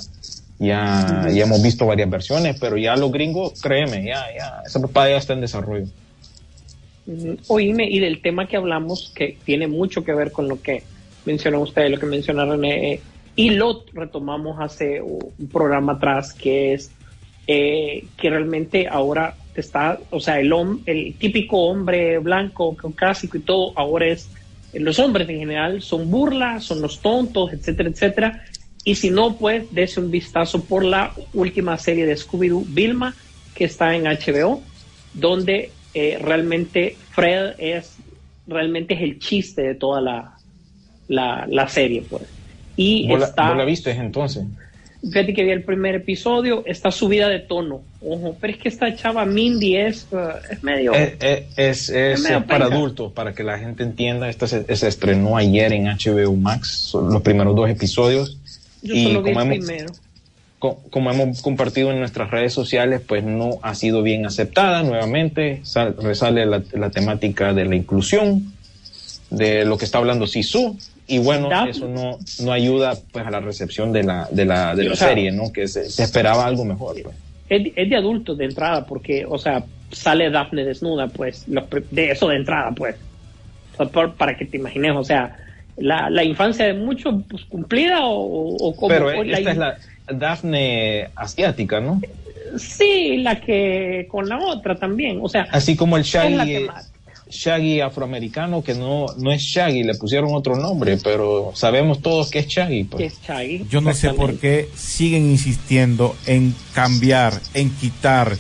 Speaker 3: Ya, ya hemos visto varias versiones, pero ya los gringos, créeme, ya, ya, esa papá ya está en desarrollo.
Speaker 4: Oíme, y del tema que hablamos, que tiene mucho que ver con lo que mencionó usted, lo que menciona René, eh, y lo retomamos hace un programa atrás, que es eh, que realmente ahora está, o sea, el, el típico hombre blanco, caucásico y todo, ahora es, los hombres en general son burlas, son los tontos, etcétera, etcétera, y si no, pues dése un vistazo por la última serie de Scooby-Doo, Vilma, que está en HBO, donde eh, realmente Fred es realmente es el chiste de toda la, la, serie, pues. Y está,
Speaker 3: la, la viste entonces?
Speaker 4: Fíjate que vi el primer episodio, está subida de tono. Ojo, pero es que esta chava Mindy es, uh, es medio.
Speaker 3: Es, es, es, para adultos, para que la gente entienda. Esta se, se, estrenó ayer en HBO Max, los primeros dos episodios
Speaker 4: y como hemos,
Speaker 3: como hemos compartido en nuestras redes sociales, pues no ha sido bien aceptada. Nuevamente resale la, temática de la inclusión, de lo que está hablando Sisu, y bueno, eso no, no ayuda pues a la recepción de la, de la, de la serie, ¿no? Que se, esperaba algo mejor. Pues.
Speaker 4: Es, de adultos de entrada, porque, o sea, sale Daphne desnuda, pues, de eso de entrada, pues. para que te imagines, o sea, la, la infancia de muchos pues, cumplida o, o como
Speaker 3: Pero esta es la Daphne asiática, ¿no?
Speaker 4: Sí, la que con la otra también, o sea,
Speaker 3: así como el Shaggy, Shaggy afroamericano que no no es Shaggy, le pusieron otro nombre, pero sabemos todos que es Shaggy. Pues.
Speaker 4: es Shaggy
Speaker 2: Yo no sé por qué siguen insistiendo en cambiar, en quitar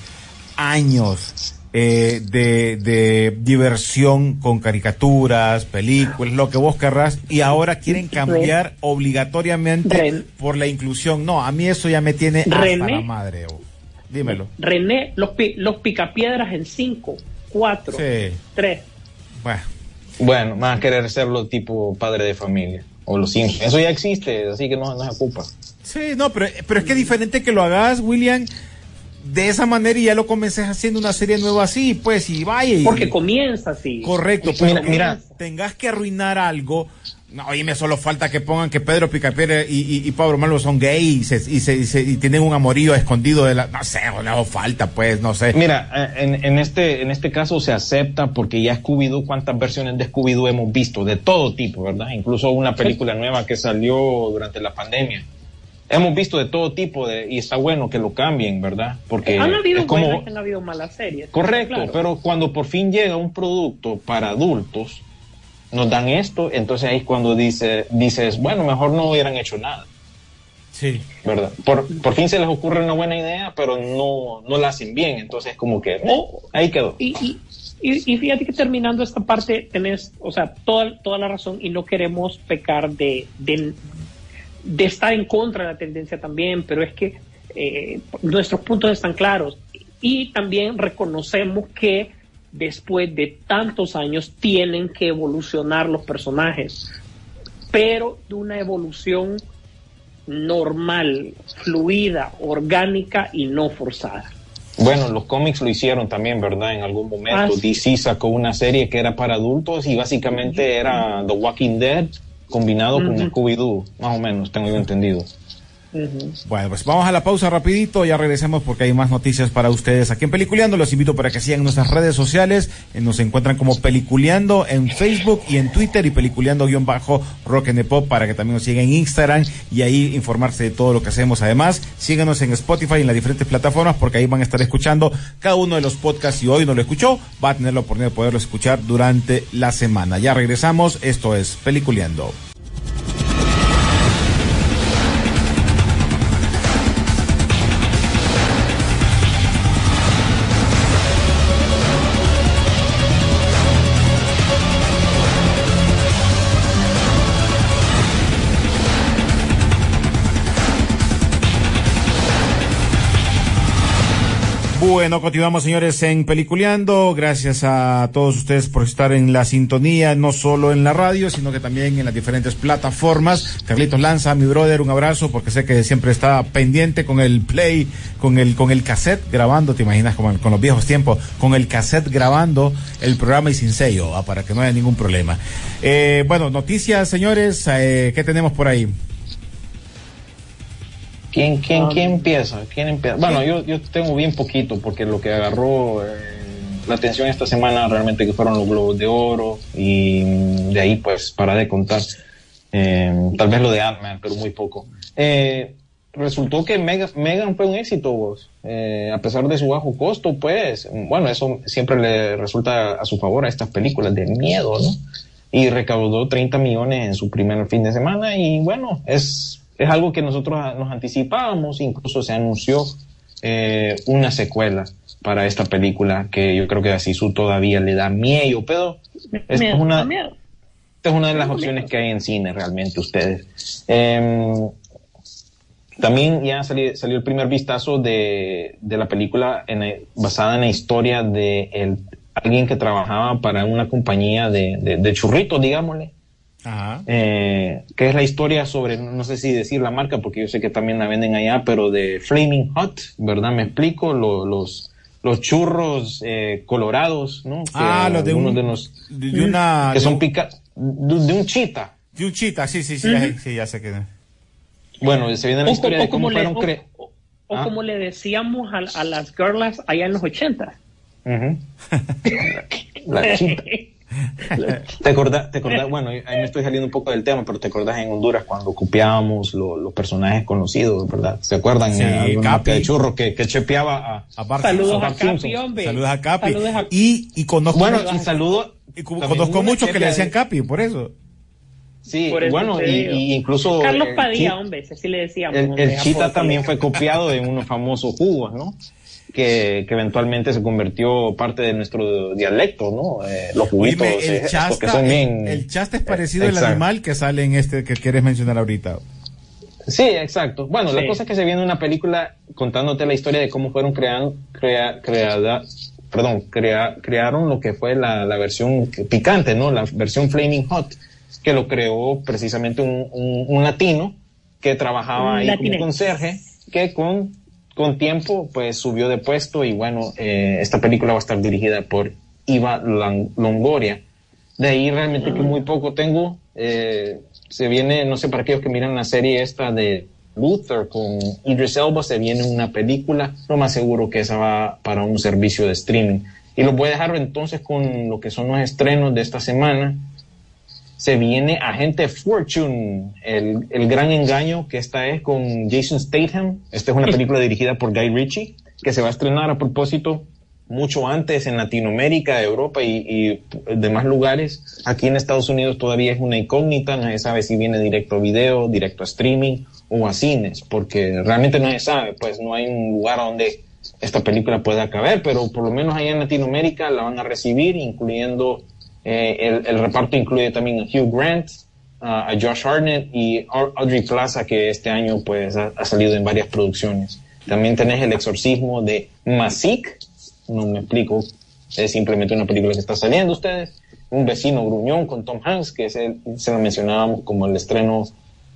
Speaker 2: años eh, de, de, diversión con caricaturas, películas, lo que vos querrás, y ahora quieren cambiar obligatoriamente por la inclusión. No, a mí eso ya me tiene hasta la madre. Oh. Dímelo.
Speaker 4: René, los, los picapiedras en 5, 4, 3.
Speaker 3: Bueno. Bueno, más a querer serlo tipo padre de familia. O los Simpsons. Eso ya existe, así que no, no se ocupa.
Speaker 2: Sí, no, pero, pero es que es diferente que lo hagas, William, de esa manera y ya lo comences haciendo una serie nueva así, pues, y vaya.
Speaker 4: Porque comienza así.
Speaker 2: Correcto, pero mira, tengas que arruinar algo. No, me solo falta que pongan que Pedro Picapiedra y, y, Pablo Malo son gays y, se, y, tienen un amorío escondido de la. No sé, le hago falta, pues, no sé.
Speaker 3: Mira, eh, en, en, este, en este caso se acepta porque ya Scooby-Doo, ¿cuántas versiones de Scooby-Doo hemos visto? De todo tipo, ¿verdad? Incluso una película nueva que salió durante la pandemia hemos visto de todo tipo de, y está bueno que lo cambien, ¿verdad? Porque
Speaker 4: han habido como, buenas, han habido malas series.
Speaker 3: Correcto, pero cuando por fin llega un producto para adultos, nos dan esto, entonces ahí es cuando dice, dices, bueno, mejor no hubieran hecho nada.
Speaker 2: Sí.
Speaker 3: ¿Verdad? Por, por fin se les ocurre una buena idea, pero no, no la hacen bien, entonces como que, oh, ahí quedó.
Speaker 4: Y, y, y, fíjate que terminando esta parte tenés, o sea, toda, toda la razón y no queremos pecar de, de, de estar en contra de la tendencia también, pero es que eh, nuestros puntos están claros y también reconocemos que después de tantos años tienen que evolucionar los personajes, pero de una evolución normal, fluida, orgánica y no forzada.
Speaker 3: Bueno, los cómics lo hicieron también, ¿verdad? En algún momento. Ah, DC sacó una serie que era para adultos y básicamente era The Walking Dead, combinado con Scooby-Doo, más o menos, tengo yo entendido.
Speaker 2: Bueno, pues vamos a la pausa rapidito, ya regresamos porque hay más noticias para ustedes aquí en Peliculeando. Los invito para que sigan nuestras redes sociales. Eh, nos encuentran como Peliculeando en Facebook y en Twitter y Peliculeando-Rock and Pop para que también nos sigan en Instagram y ahí informarse de todo lo que hacemos. Además, síganos en Spotify y en las diferentes plataformas porque ahí van a estar escuchando cada uno de los podcasts. Si hoy no lo escuchó, va a tener la oportunidad de poderlo escuchar durante la semana. Ya regresamos. Esto es Peliculeando. Bueno, continuamos señores en Peliculeando. Gracias a todos ustedes por estar en la sintonía, no solo en la radio, sino que también en las diferentes plataformas. Carlitos Lanza, mi brother, un abrazo porque sé que siempre está pendiente con el play, con el, con el cassette grabando, te imaginas como con los viejos tiempos, con el cassette grabando el programa y sin sello, ah, para que no haya ningún problema. Eh, bueno, noticias señores, eh, ¿qué tenemos por ahí?
Speaker 3: ¿Quién, quién, ah, quién empieza? ¿Quién empieza? Bueno, yo, yo tengo bien poquito porque lo que agarró eh, la atención esta semana realmente que fueron los Globos de Oro y de ahí pues para de contar. Eh, tal vez lo de Ant-Man, pero muy poco. Eh, resultó que Megan, fue un éxito, vos. a pesar de su bajo costo, pues, bueno, eso siempre le resulta a su favor a estas películas de miedo, ¿no? Y recaudó 30 millones en su primer fin de semana y bueno, es es algo que nosotros nos anticipábamos, incluso se anunció eh, una secuela para esta película que yo creo que a Sisu todavía le da miedo, pero esta es una, esta es una de las opciones que hay en cine realmente ustedes. Em, también ya salió, el primer vistazo de, la película en, basada en la historia de alguien que trabajaba para una compañía de, de, de churritos, digámosle, eh, que es la historia sobre, no sé si decir la marca, porque yo sé que también la venden allá, pero de Flaming Hot, ¿verdad? Me explico, los, los churros eh, colorados, ¿no?
Speaker 2: ah, los de, uno de, los, de, una...
Speaker 3: Que son pica... De, un chita.
Speaker 2: De un chita, sí, sí, sí, sí, ya sé que...
Speaker 3: Bueno, se viene la historia de cómo fueron...
Speaker 4: O, o, ¿Ah? como le decíamos a, a, las girlas allá en los 80.
Speaker 3: la chita. ¿Te acordás, te acordás, bueno, ahí me estoy saliendo un poco del tema, pero te acordás en Honduras cuando copiábamos los personajes conocidos, ¿verdad? ¿Se acuerdan?
Speaker 2: Sí,
Speaker 3: Capi. de churro que, que chepeaba
Speaker 4: a, a Saludos a, Capi, hombre.
Speaker 2: Saludos a Capi. Y, y conozco,
Speaker 3: bueno, y saludo,
Speaker 2: y conozco muchos que le decían Capi, por eso.
Speaker 3: Sí, bueno, y, incluso...
Speaker 4: Carlos Padilla, hombre, ese le decíamos.
Speaker 3: El, el Chita también fue copiado de unos famosos jugos, ¿no? Que, que, eventualmente se convirtió parte de nuestro dialecto, ¿no? Eh, los juguitos,
Speaker 2: el, eh, chasta, son bien, el, chasta es parecido al animal que sale en este que quieres mencionar ahorita.
Speaker 3: Sí, exacto. Bueno, la cosa es que se viene una película contándote la historia de cómo fueron creando, crea, creada, perdón, crea, crearon lo que fue la, la, versión picante, ¿no? La versión Flaming Hot, que lo creó precisamente un, un, un latino que trabajaba ahí como conserje, que con con tiempo, pues subió de puesto y bueno, eh, esta película va a estar dirigida por Iva Longoria. De ahí realmente que muy poco tengo. Eh, se viene, no sé para aquellos que miran la serie esta de Luther con Idris Elba, se viene una película, lo más seguro que esa va para un servicio de streaming. Y lo voy a dejar entonces con lo que son los estrenos de esta semana se viene Agente Fortune, el, el, gran engaño que esta es con Jason Statham. Esta es una película dirigida por Guy Ritchie, que se va a estrenar a propósito mucho antes en Latinoamérica, Europa y, y demás lugares. Aquí en Estados Unidos todavía es una incógnita, nadie sabe si viene directo a video, directo a streaming o a cines, porque realmente nadie sabe, pues no hay un lugar donde esta película pueda caber, pero por lo menos allá en Latinoamérica la van a recibir, incluyendo eh, el, reparto incluye también a Hugh Grant, a Josh Hartnett y Audrey Plaza, que este año pues ha, salido en varias producciones. También tenés El exorcismo de Masik, no me explico, es simplemente una película que está saliendo ustedes. Un vecino gruñón con Tom Hanks, que se lo mencionábamos como el estreno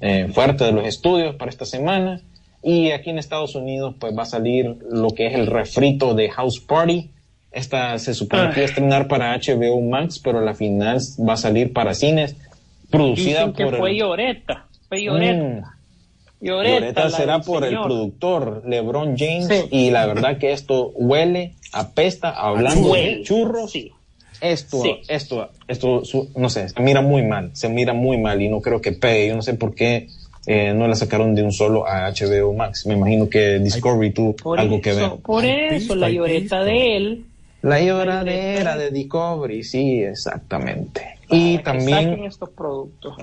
Speaker 3: eh, fuerte de los estudios para esta semana. Y aquí en Estados Unidos pues va a salir lo que es el refrito de House Party, esta se supone que iba a estrenar para HBO Max, pero la final va a salir para cines. Producida
Speaker 4: Dicen que
Speaker 3: por.
Speaker 4: Fue Lloreta. Fue Lloreta. Mm. Lloreta,
Speaker 3: será por el productor LeBron James. Y la verdad que esto huele, apesta, hablando de churros. Sí. Esto, esto, esto, no sé, se mira muy mal, se mira muy mal y no creo que pegue. Yo no sé por qué eh, no la sacaron de un solo a HBO Max. Me imagino que Discovery tuvo algo que ver.
Speaker 4: Por eso, la lloreta de él
Speaker 3: la lloradera de Discovery, sí, exactamente. y también
Speaker 4: estos productos.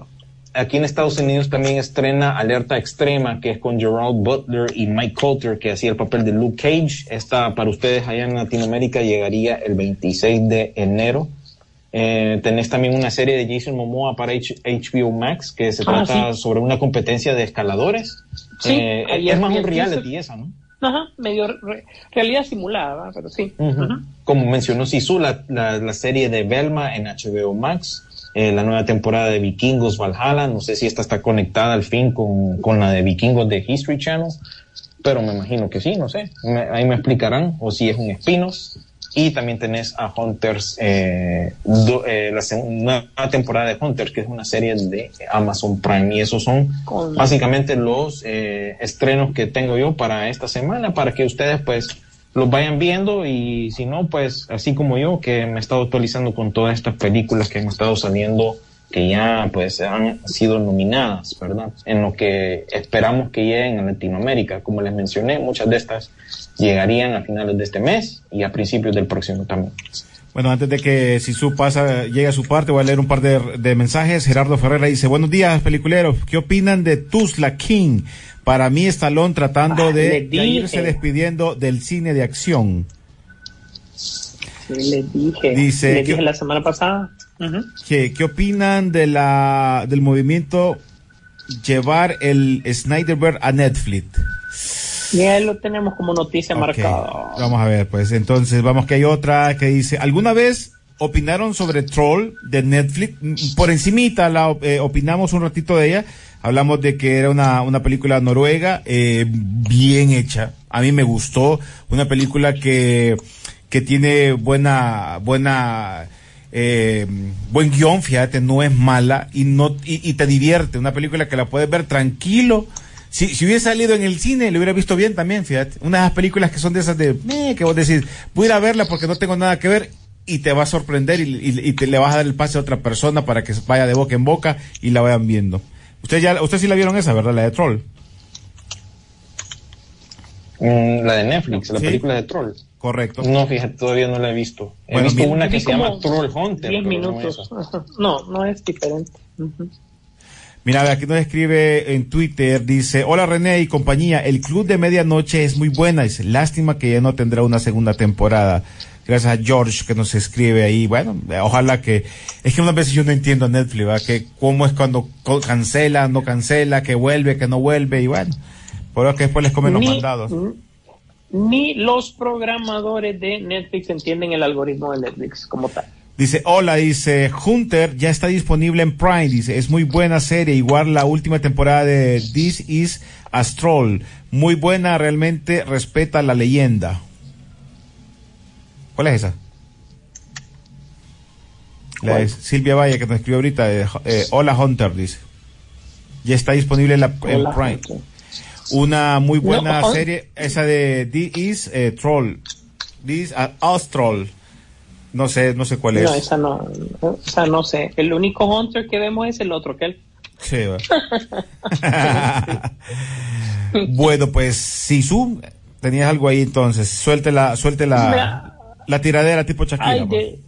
Speaker 3: Aquí en Estados Unidos también estrena Alerta Extrema, que es con Gerald Butler y Mike Coulter, que hacía el papel de Luke Cage. Esta para ustedes allá en Latinoamérica llegaría el 26 de enero. Eh, tenés también una serie de Jason Momoa para HBO Max, que se ah, trata sobre una competencia de escaladores.
Speaker 4: Sí,
Speaker 3: eh, es más un reality esa, ¿no?
Speaker 4: Ajá, medio realidad simulada, pero sí.
Speaker 3: Como mencionó Sisu, la, la, serie de Velma en HBO Max, eh, la nueva temporada de Vikingos Valhalla, no sé si esta está conectada al fin con, con la de Vikingos de History Channel, pero me imagino que sí, no sé, ahí me explicarán, o si es un espino. Y también tenés a Hunters, eh, eh, la segunda temporada de Hunters, que es una serie de Amazon Prime. Y esos son básicamente los eh, estrenos que tengo yo para esta semana, para que ustedes pues los vayan viendo y si no, pues así como yo, que me he estado actualizando con todas estas películas que han estado saliendo que ya pues han sido nominadas, ¿verdad? En lo que esperamos que lleguen a Latinoamérica. Como les mencioné, muchas de estas llegarían a finales de este mes y a principios del próximo también.
Speaker 2: Bueno, antes de que si su pasa, llegue a su parte, voy a leer un par de, mensajes. Gerardo Ferrera dice, buenos días, peliculeros. ¿Qué opinan de Tuzla King? Para mí, Stallone tratando ah, de, irse despidiendo del cine de acción.
Speaker 4: Sí, le dije. Dice, le dije la semana pasada.
Speaker 2: ¿qué, ¿Qué opinan de la, del movimiento llevar el Snyderberg a Netflix?
Speaker 4: Ya lo tenemos como noticia marcada.
Speaker 2: Vamos a ver, pues entonces vamos que hay otra que dice, ¿alguna vez opinaron sobre Troll de Netflix? Por encimita la eh, opinamos un ratito de ella. Hablamos de que era una, una película noruega, eh, bien hecha. A mí me gustó. Una película que, que tiene buena, buena, eh, buen guion, fíjate, no es mala y no, y, y te divierte. Una película que la puedes ver tranquilo si, si hubiese salido en el cine, lo hubiera visto bien también, fíjate. Unas películas que son de esas de, que vos decís, voy a ir a verla porque no tengo nada que ver. y te va a sorprender y, te le vas a dar el pase a otra persona para que vaya de boca en boca y la vayan viendo. Usted ya, usted sí la vieron esa, ¿verdad? La de Troll.
Speaker 3: Mm, la de Netflix, la película de Troll.
Speaker 2: Correcto.
Speaker 3: No, fíjate, todavía no la he visto. He visto una que se llama Troll Hunter.
Speaker 4: 10 minutos. No, no, es diferente.
Speaker 2: Mira, aquí nos escribe en Twitter, dice, hola René y compañía, el Club de Medianoche es muy buena, dice, lástima que ya no tendrá una segunda temporada. Gracias a George que nos escribe ahí, bueno, ojalá que, es que unas veces yo no entiendo a Netflix, ¿verdad? Que cómo es cuando cancela, no cancela, que vuelve, que no vuelve, y bueno, por eso que después les comen los mandados
Speaker 4: ni los programadores de Netflix entienden el algoritmo de Netflix como tal.
Speaker 2: Dice, hola, dice, Hunter ya está disponible en Prime, dice, es muy buena serie, igual la última temporada de This is Astrol, muy buena, realmente respeta la leyenda. ¿Cuál es esa? La es Silvia Valle que nos escribió ahorita, eh, eh, hola Hunter, dice. Ya está disponible en, la, Prime. Una muy buena serie, esa de This is eh, Troll. This Astrol. No sé, no sé cuál es.
Speaker 4: No, esa no, esa no sé. El único Hunter que vemos es el otro, que él.
Speaker 2: Sí, bueno, pues si Zoom tenías algo ahí entonces, suelte la, suelte la, la tiradera tipo Shakira.
Speaker 4: Hay de,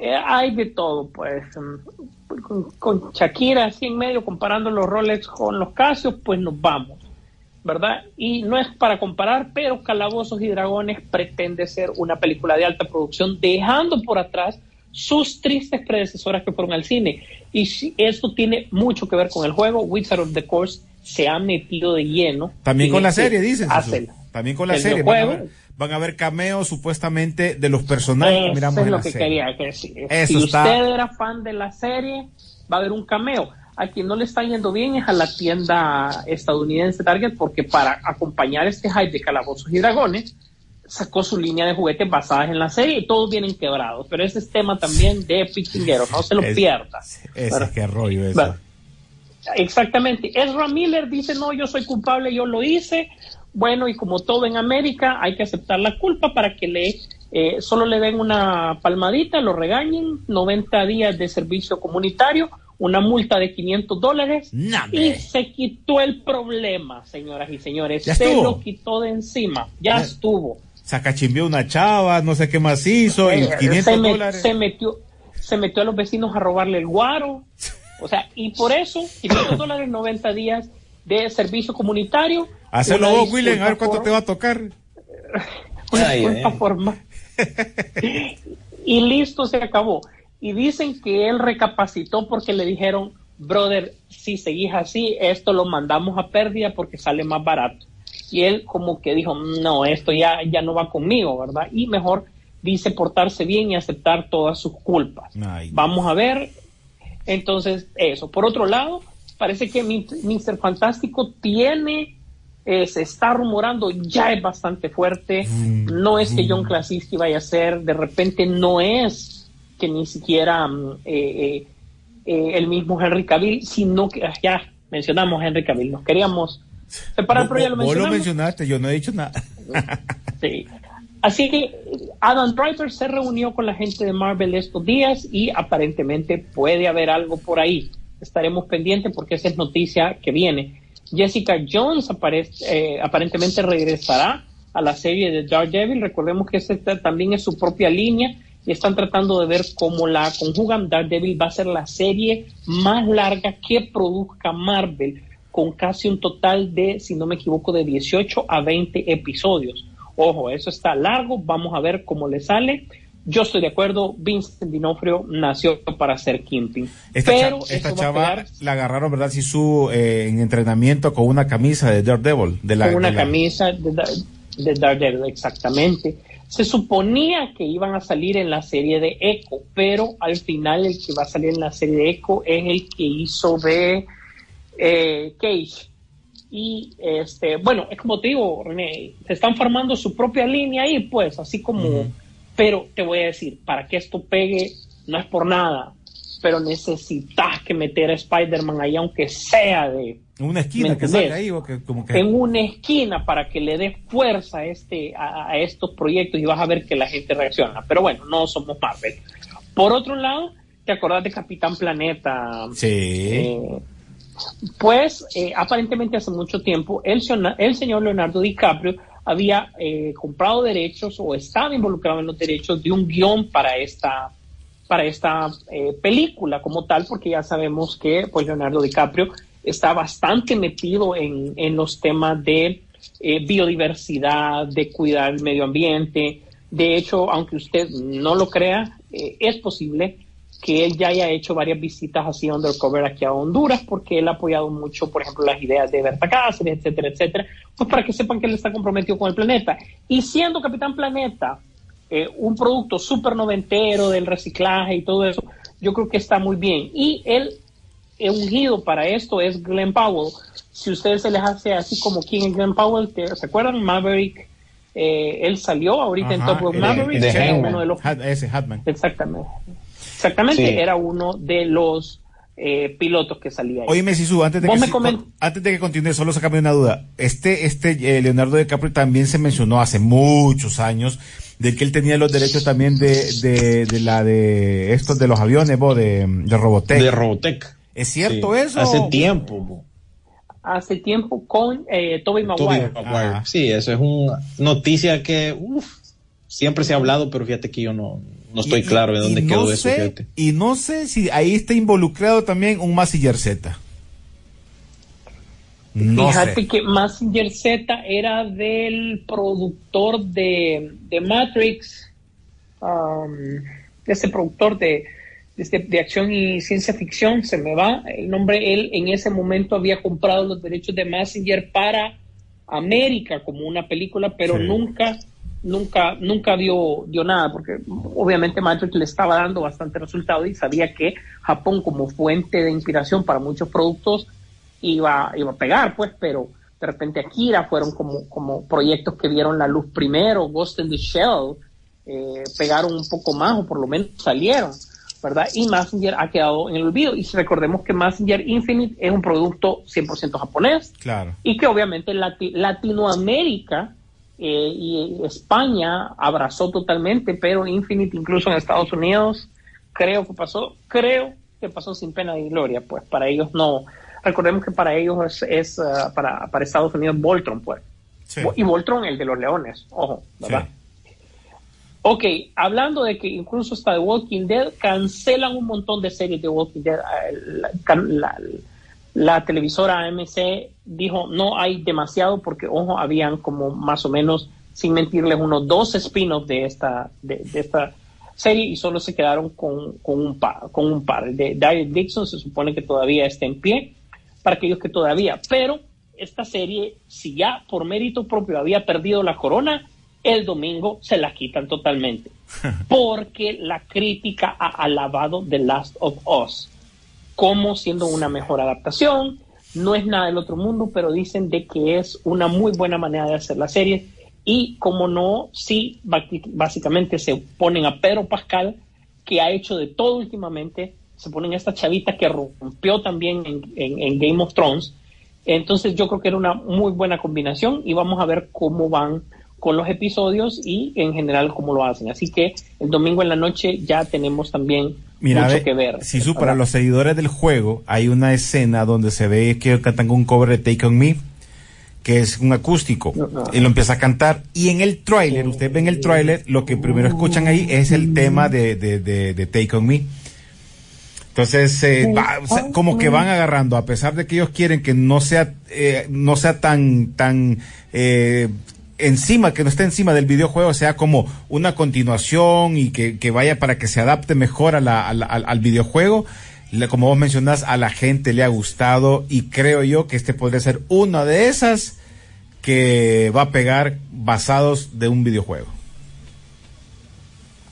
Speaker 4: eh, hay de todo, pues. Con, con, Shakira así en medio comparando los Rolex con los Casios, pues nos vamos. ¿Verdad? Y no es para comparar, pero Calabozos y Dragones pretende ser una película de alta producción, dejando por atrás sus tristes predecesoras que fueron al cine. Y si esto tiene mucho que ver con el juego, Wizard of the Course se ha metido de lleno.
Speaker 2: También con la este serie, dicen. También con la serie. Van a, ver, cameos supuestamente de los personajes
Speaker 4: Eso es lo que quería decir. si usted era fan de la serie, va a haber un cameo a quien no le está yendo bien es a la tienda estadounidense Target porque para acompañar este hype de calabozos y dragones sacó su línea de juguetes basadas en la serie y todos vienen quebrados. Pero ese es tema también de Pichinguero, no se lo pierda.
Speaker 2: Ese que rollo eso.
Speaker 4: exactamente. Ezra Miller dice, no, yo soy culpable, yo lo hice. Bueno, y como todo en América, hay que aceptar la culpa para que le eh, solo le den una palmadita, lo regañen, 90 días de servicio comunitario una multa de 500 dólares y se quitó el problema, señoras y señores. se lo quitó de encima, ya, estuvo.
Speaker 2: Sacachimbió una chava, no sé qué más hizo, y 500 eh,
Speaker 4: se
Speaker 2: dólares.
Speaker 4: Se metió, se metió a los vecinos a robarle el guaro. O sea, y por eso, 500 dólares, 90 días de servicio comunitario.
Speaker 2: Hacelo vos, William, a ver cuánto te va a tocar.
Speaker 4: Una disculpa formal. y listo, se acabó y dicen que él recapacitó porque le dijeron, brother, si seguís así, esto lo mandamos a pérdida porque sale más barato. Y él como que dijo, no, esto ya, ya no va conmigo, ¿verdad? Y mejor dice portarse bien y aceptar todas sus culpas. Vamos a ver. Entonces, eso. Por otro lado, parece que Mr. Fantástico tiene, eh, se está rumorando, ya es bastante fuerte. Mm, no es que John mm. Krasinski vaya a ser, de repente no es que ni siquiera mm, eh, eh, eh, el mismo Henry Cavill, sino que ah, ya mencionamos Henry Cavill, nos queríamos separar, pero ya lo mencionamos.
Speaker 2: Vos lo mencionaste, yo no he dicho nada.
Speaker 4: sí. Así que Adam Driver se reunió con la gente de Marvel estos días y aparentemente puede haber algo por ahí. Estaremos pendientes porque esa es noticia que viene. Jessica Jones aparentemente regresará a la serie de Daredevil. Recordemos que esta también es su propia línea y están tratando de ver cómo la conjugan. Daredevil va a ser la serie más larga que produzca Marvel, con casi un total de, si no me equivoco, de 18 a 20 episodios. Ojo, eso está largo, vamos a ver cómo le sale. Yo estoy de acuerdo, Vincent Dinofrio nació para ser Kingpin.
Speaker 2: Esta, pero esta chava la agarraron, ¿verdad? Si su eh, en entrenamiento con una camisa de Daredevil. De la,
Speaker 4: con una camisa de, de Daredevil, exactamente. Se suponía que iban a salir en la serie de Echo, pero al final el que va a salir en la serie de Echo es el que hizo de eh, Cage. Y este, bueno, es como te digo, René, se están formando su propia línea ahí, pues, así como, pero te voy a decir, para que esto pegue, no es por nada, pero necesitas que meter a Spider-Man ahí, aunque sea de...
Speaker 2: En una esquina que salga ahí, o que, como que...
Speaker 4: En una esquina para que le dé fuerza a, este, a, estos proyectos y vas a ver que la gente reacciona. Pero bueno, no somos Marvel. Por otro lado, ¿te acordás de Capitán Planeta?
Speaker 2: Sí.
Speaker 4: Eh, pues eh, aparentemente hace mucho tiempo el, el señor Leonardo DiCaprio había eh, comprado derechos o estaba involucrado en los derechos de un guion para esta, para esta eh, película como tal, porque ya sabemos que pues, Leonardo DiCaprio está bastante metido en, en los temas de biodiversidad, de cuidar el medio ambiente. De hecho, aunque usted no lo crea, es posible que él ya haya hecho varias visitas así undercover aquí a Honduras, porque él ha apoyado mucho, por ejemplo, las ideas de Berta Cáceres, etcétera, etcétera, pues para que sepan que él está comprometido con el planeta. Y siendo Capitán Planeta eh, un producto súper noventero del reciclaje y todo eso, yo creo que está muy bien. Y él, ungido para esto es Glenn Powell. Si ustedes se les hace así como quién es Glenn Powell, ¿se acuerdan? Maverick. Eh, él salió ahorita en Top of Maverick,
Speaker 2: uno de los... ese Hatman.
Speaker 4: Exactamente. Exactamente, era uno de los eh, pilotos que salía ahí.
Speaker 2: Oye, Mesisu, antes de, que, antes de que continúe, solo sácame una duda. Este, este eh, Leonardo DiCaprio también se mencionó hace muchos años de que él tenía los derechos también de, de, de la de estos de los aviones, de, de Robotech.
Speaker 3: De Robotech.
Speaker 2: ¿Es cierto eso?
Speaker 3: Hace tiempo,
Speaker 4: Hace tiempo con eh, Toby Maguire.
Speaker 3: Sí, eso es una noticia que siempre se ha hablado, pero fíjate que yo no, no estoy claro de dónde quedó eso.
Speaker 2: Y no sé si ahí está involucrado también un Massinger
Speaker 4: Z. Fíjate que Massinger Z era del productor de, de Matrix, um, ese productor de, de, de, acción y ciencia ficción, se me va el nombre, él en ese momento había comprado los derechos de Massinger para América como una película, pero nunca nunca, nunca dio, dio nada, porque obviamente Matrix le estaba dando bastante resultado y sabía que Japón como fuente de inspiración para muchos productos iba, iba a pegar, pues, pero de repente Akira fueron como, como proyectos que vieron la luz primero, Ghost in the Shell, eh, pegaron un poco más o por lo menos salieron, ¿verdad? Y Messenger ha quedado en el olvido. Y recordemos que Messenger Infinite es un producto 100% japonés.
Speaker 2: Claro.
Speaker 4: Y que obviamente Latinoamérica eh, y España abrazó totalmente, pero Infinite incluso en Estados Unidos creo que pasó, creo que pasó sin pena ni gloria, pues para ellos no. Recordemos que para ellos es, uh, para, para Estados Unidos Voltron, pues. Y Voltron el de los leones, ojo, ¿verdad? Ok, hablando de que incluso hasta The Walking Dead cancelan un montón de series de Walking Dead. la, la televisora AMC dijo no hay demasiado porque, ojo, habían como más o menos, sin mentirles, unos dos spin-offs de esta, de, esta serie y solo se quedaron con, un, par, con un par. De David Dixon se supone que todavía está en pie para aquellos que todavía, pero esta serie, si ya por mérito propio había perdido la corona, el domingo se la quitan totalmente. Porque la crítica ha alabado The Last of Us como siendo una mejor adaptación. No es nada del otro mundo, pero dicen de que es una muy buena manera de hacer la serie. Y como no, sí, básicamente se ponen a Pedro Pascal, que ha hecho de todo últimamente. Se ponen a esta chavita que rompió también en, Game of Thrones. Entonces yo creo que era una muy buena combinación y vamos a ver cómo van con los episodios y en general cómo lo hacen. Así que el domingo en la noche ya tenemos también Mira, mucho que ver.
Speaker 2: Si su, para los seguidores del juego, hay una escena donde se ve que cantan un cover de Take On Me, que es un acústico, y lo empieza a cantar. Y en el tráiler, ustedes ven el tráiler, lo que primero escuchan ahí es el tema de, de, de, Take On Me. Entonces, eh, como que van agarrando, a pesar de que ellos quieren que no sea, eh, no sea tan, tan eh, encima, que no esté encima del videojuego, sea como una continuación y que, vaya para que se adapte mejor a la, al videojuego. como vos mencionás, a la gente le ha gustado y creo yo que este podría ser una de esas que va a pegar basados de un videojuego.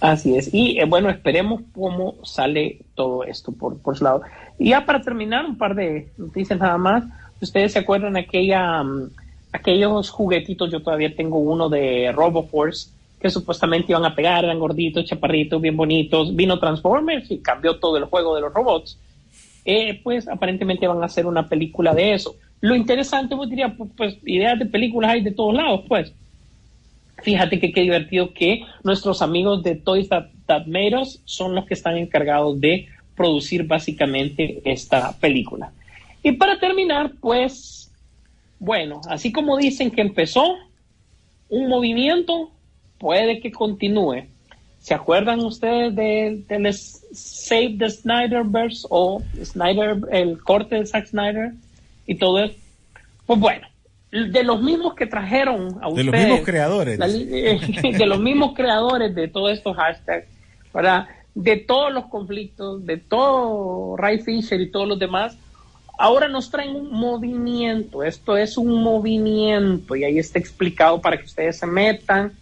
Speaker 4: Así es. Y eh, bueno, esperemos cómo sale todo esto por, por su lado. Y ya para terminar, un par de noticias nada más. Ustedes se acuerdan aquella... Mm, aquellos juguetitos, yo todavía tengo uno de RoboForce, que supuestamente iban a pegar, eran gorditos, chaparritos, bien bonitos. Vino Transformers y cambió todo el juego de los robots. Eh, pues aparentemente van a hacer una película de eso. Lo interesante, pues diría, pues, pues, ideas de películas hay de todos lados, pues. Fíjate que qué divertido que nuestros amigos de Toys That, That son los que están encargados de producir básicamente esta película. Y para terminar, pues, bueno, así como dicen que empezó un movimiento, puede que continúe. ¿Se acuerdan ustedes de, Save the Snyderverse o Snyder, el corte de Zack Snyder y todo eso? Pues bueno, de los mismos que trajeron a ustedes.
Speaker 2: De los mismos creadores.
Speaker 4: de los mismos creadores de todos estos hashtags, ¿verdad? De todos los conflictos, de todo Ray Fisher y todos los demás, ahora nos traen un movimiento. Esto es un movimiento y ahí está explicado para que ustedes se metan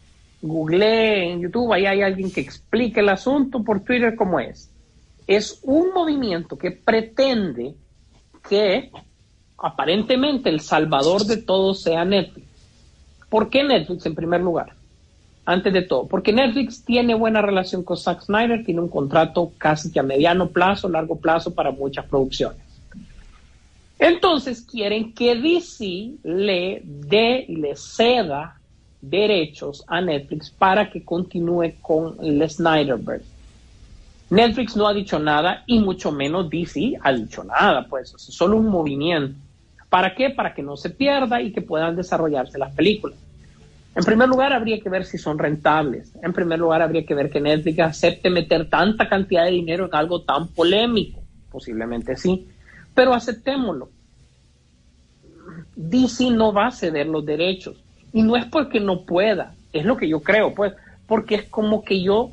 Speaker 4: Google en YouTube, ahí hay alguien que explique el asunto por Twitter cómo es. Es un movimiento que pretende que aparentemente el salvador de todo sea Netflix. ¿Por qué Netflix en primer lugar? Antes de todo, porque Netflix tiene buena relación con Zack Snyder, tiene un contrato casi que a mediano plazo, largo plazo para muchas producciones. Entonces quieren que DC le dé y le ceda derechos a Netflix para que continúe con el Snyderverse. Netflix no ha dicho nada y mucho menos DC ha dicho nada, pues es solo un movimiento. ¿Para qué? Para que no se pierda y que puedan desarrollarse las películas. En primer lugar, habría que ver si son rentables. En primer lugar, habría que ver que Netflix acepte meter tanta cantidad de dinero en algo tan polémico. Posiblemente sí, pero aceptémoslo. DC no va a ceder los derechos. Y no es porque no pueda, es lo que yo creo, pues, porque es como que yo,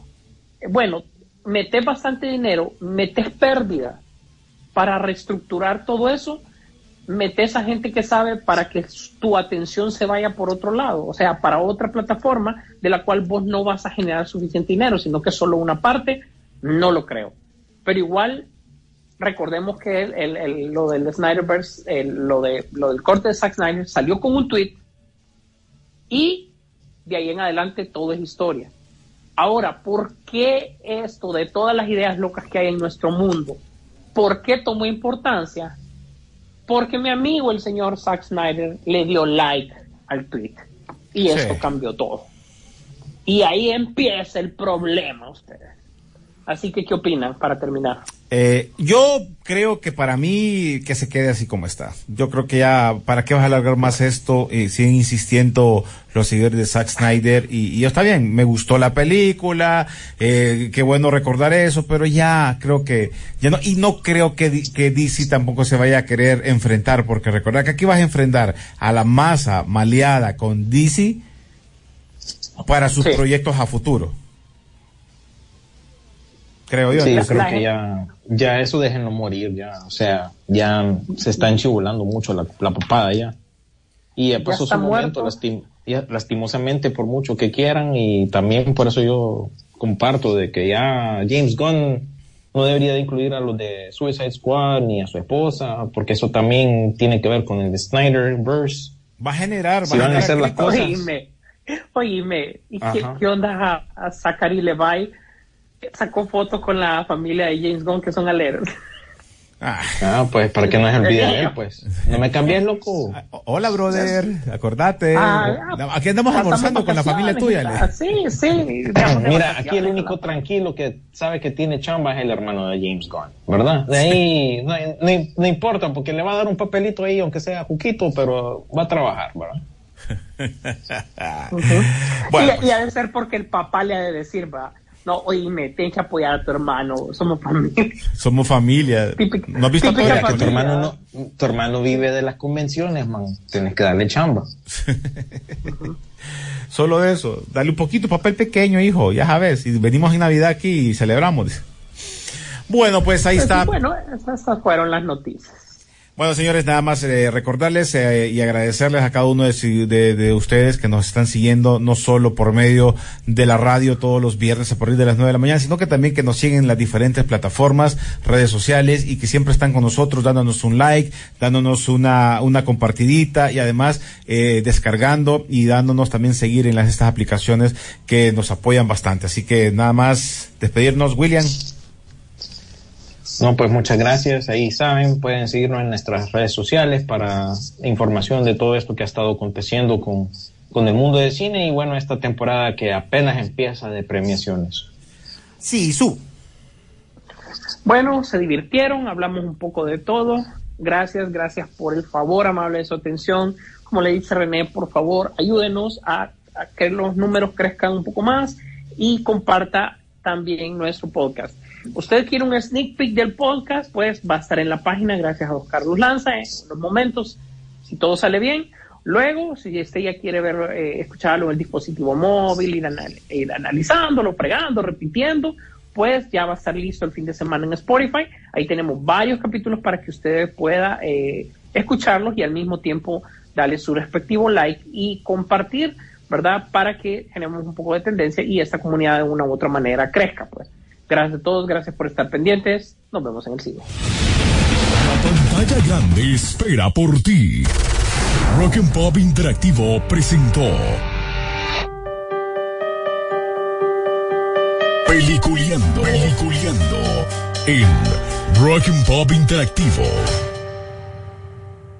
Speaker 4: bueno, metes bastante dinero, metes pérdida para reestructurar todo eso, metes a gente que sabe para que tu atención se vaya por otro lado, o sea, para otra plataforma de la cual vos no vas a generar suficiente dinero, sino que solo una parte, no lo creo. Pero igual, recordemos que lo del Snyderverse, lo, de, lo del corte de Zack Snyder salió con un tweet y de ahí en adelante todo es historia. Ahora, ¿por qué esto de todas las ideas locas que hay en nuestro mundo? ¿Por qué tomó importancia? Porque mi amigo, el señor Zack Snyder, le dio like al tweet. Y esto cambió todo. Y ahí empieza el problema, ustedes. Así que, ¿qué opinan para terminar?
Speaker 2: Eh, yo creo que para mí que se quede así como está. Yo creo que ya, ¿para qué vas a alargar más esto? Eh, siguen insistiendo los seguidores de Zack Snyder y, y, está bien, me gustó la película, eh, qué bueno recordar eso, pero ya creo que, ya no, y no creo que, que DC tampoco se vaya a querer enfrentar, porque recordar que aquí vas a enfrentar a la masa maleada con DC para sus proyectos a futuro creo yo.
Speaker 3: Sí, yo creo que ya, ya eso déjenlo morir, ya, o sea, ya se está enchibulando mucho la, la papada ya. Y ya pasó su momento, lastim, lastimosamente, por mucho que quieran, y también por eso yo comparto de que ya James Gunn no debería de incluir a los de Suicide Squad ni a su esposa, porque eso también tiene que ver con el Snyderverse.
Speaker 2: Va a generar,
Speaker 3: si van a hacer las cosas.
Speaker 4: Oíme, oíme, ¿y qué, qué, onda a, a Zachary Levi? Sacó fotos con la familia de James Gunn que son aleros.
Speaker 3: Ah. ah, pues para que no se olvide de él, pues. No me cambies, loco.
Speaker 2: Ah, hola, brother. Acordate. Ah, aquí andamos almorzando con la familia tuya.
Speaker 4: Sí, sí.
Speaker 3: Mira, aquí el único tranquilo que sabe que tiene chamba es el hermano de James Gunn, ¿verdad? De ahí no, no, importa, porque le va a dar un papelito ahí, aunque sea juquito, pero va a trabajar, ¿verdad?
Speaker 4: bueno, y, y, ha de ser porque el papá le ha de decir, va, no, oíme, tienes que apoyar a tu hermano, somos familia.
Speaker 2: Somos familia.
Speaker 3: ¿No has visto que tu hermano no, tu hermano vive de las convenciones, man. Tienes que darle chamba.
Speaker 2: Solo eso, dale un poquito papel pequeño, hijo, ya sabes, y venimos en Navidad aquí y celebramos. Bueno, pues ahí pues está.
Speaker 4: bueno, esas fueron las noticias.
Speaker 2: Bueno, señores, nada más eh, recordarles eh, y agradecerles a cada uno de, ustedes que nos están siguiendo, no solo por medio de la radio todos los viernes a partir de las nueve de la mañana, sino que también que nos siguen en las diferentes plataformas, redes sociales y que siempre están con nosotros dándonos un like, dándonos una, una compartidita y además eh, descargando y dándonos también seguir en las, estas aplicaciones que nos apoyan bastante. Así que nada más despedirnos, William.
Speaker 3: No, pues muchas gracias. Ahí saben, pueden seguirnos en nuestras redes sociales para información de todo esto que ha estado aconteciendo con, con el mundo del cine y bueno, esta temporada que apenas empieza de premiaciones.
Speaker 2: Sí, su.
Speaker 4: Bueno, se divirtieron, hablamos un poco de todo. Gracias, gracias por el favor amable de su atención. Como le dice René, por favor, ayúdenos a, a que los números crezcan un poco más y comparta también nuestro podcast. Usted quiere un sneak peek del podcast, pues va a estar en la página gracias a Oscar Carlos Lanza en unos momentos, si todo sale bien. Luego, si usted ya quiere ver, eh, escucharlo en el dispositivo móvil, ir, analizándolo, pregando, repitiendo, pues ya va a estar listo el fin de semana en Spotify. Ahí tenemos varios capítulos para que usted pueda eh, escucharlos y al mismo tiempo darle su respectivo like y compartir, ¿verdad? Para que generemos un poco de tendencia y esta comunidad de una u otra manera crezca, pues. Gracias a todos, gracias por estar pendientes. Nos vemos en el cine.
Speaker 5: La pantalla grande espera por ti. Rock and Pop Interactivo presentó Peliculeando, Peliculeando en Rock and Pop Interactivo.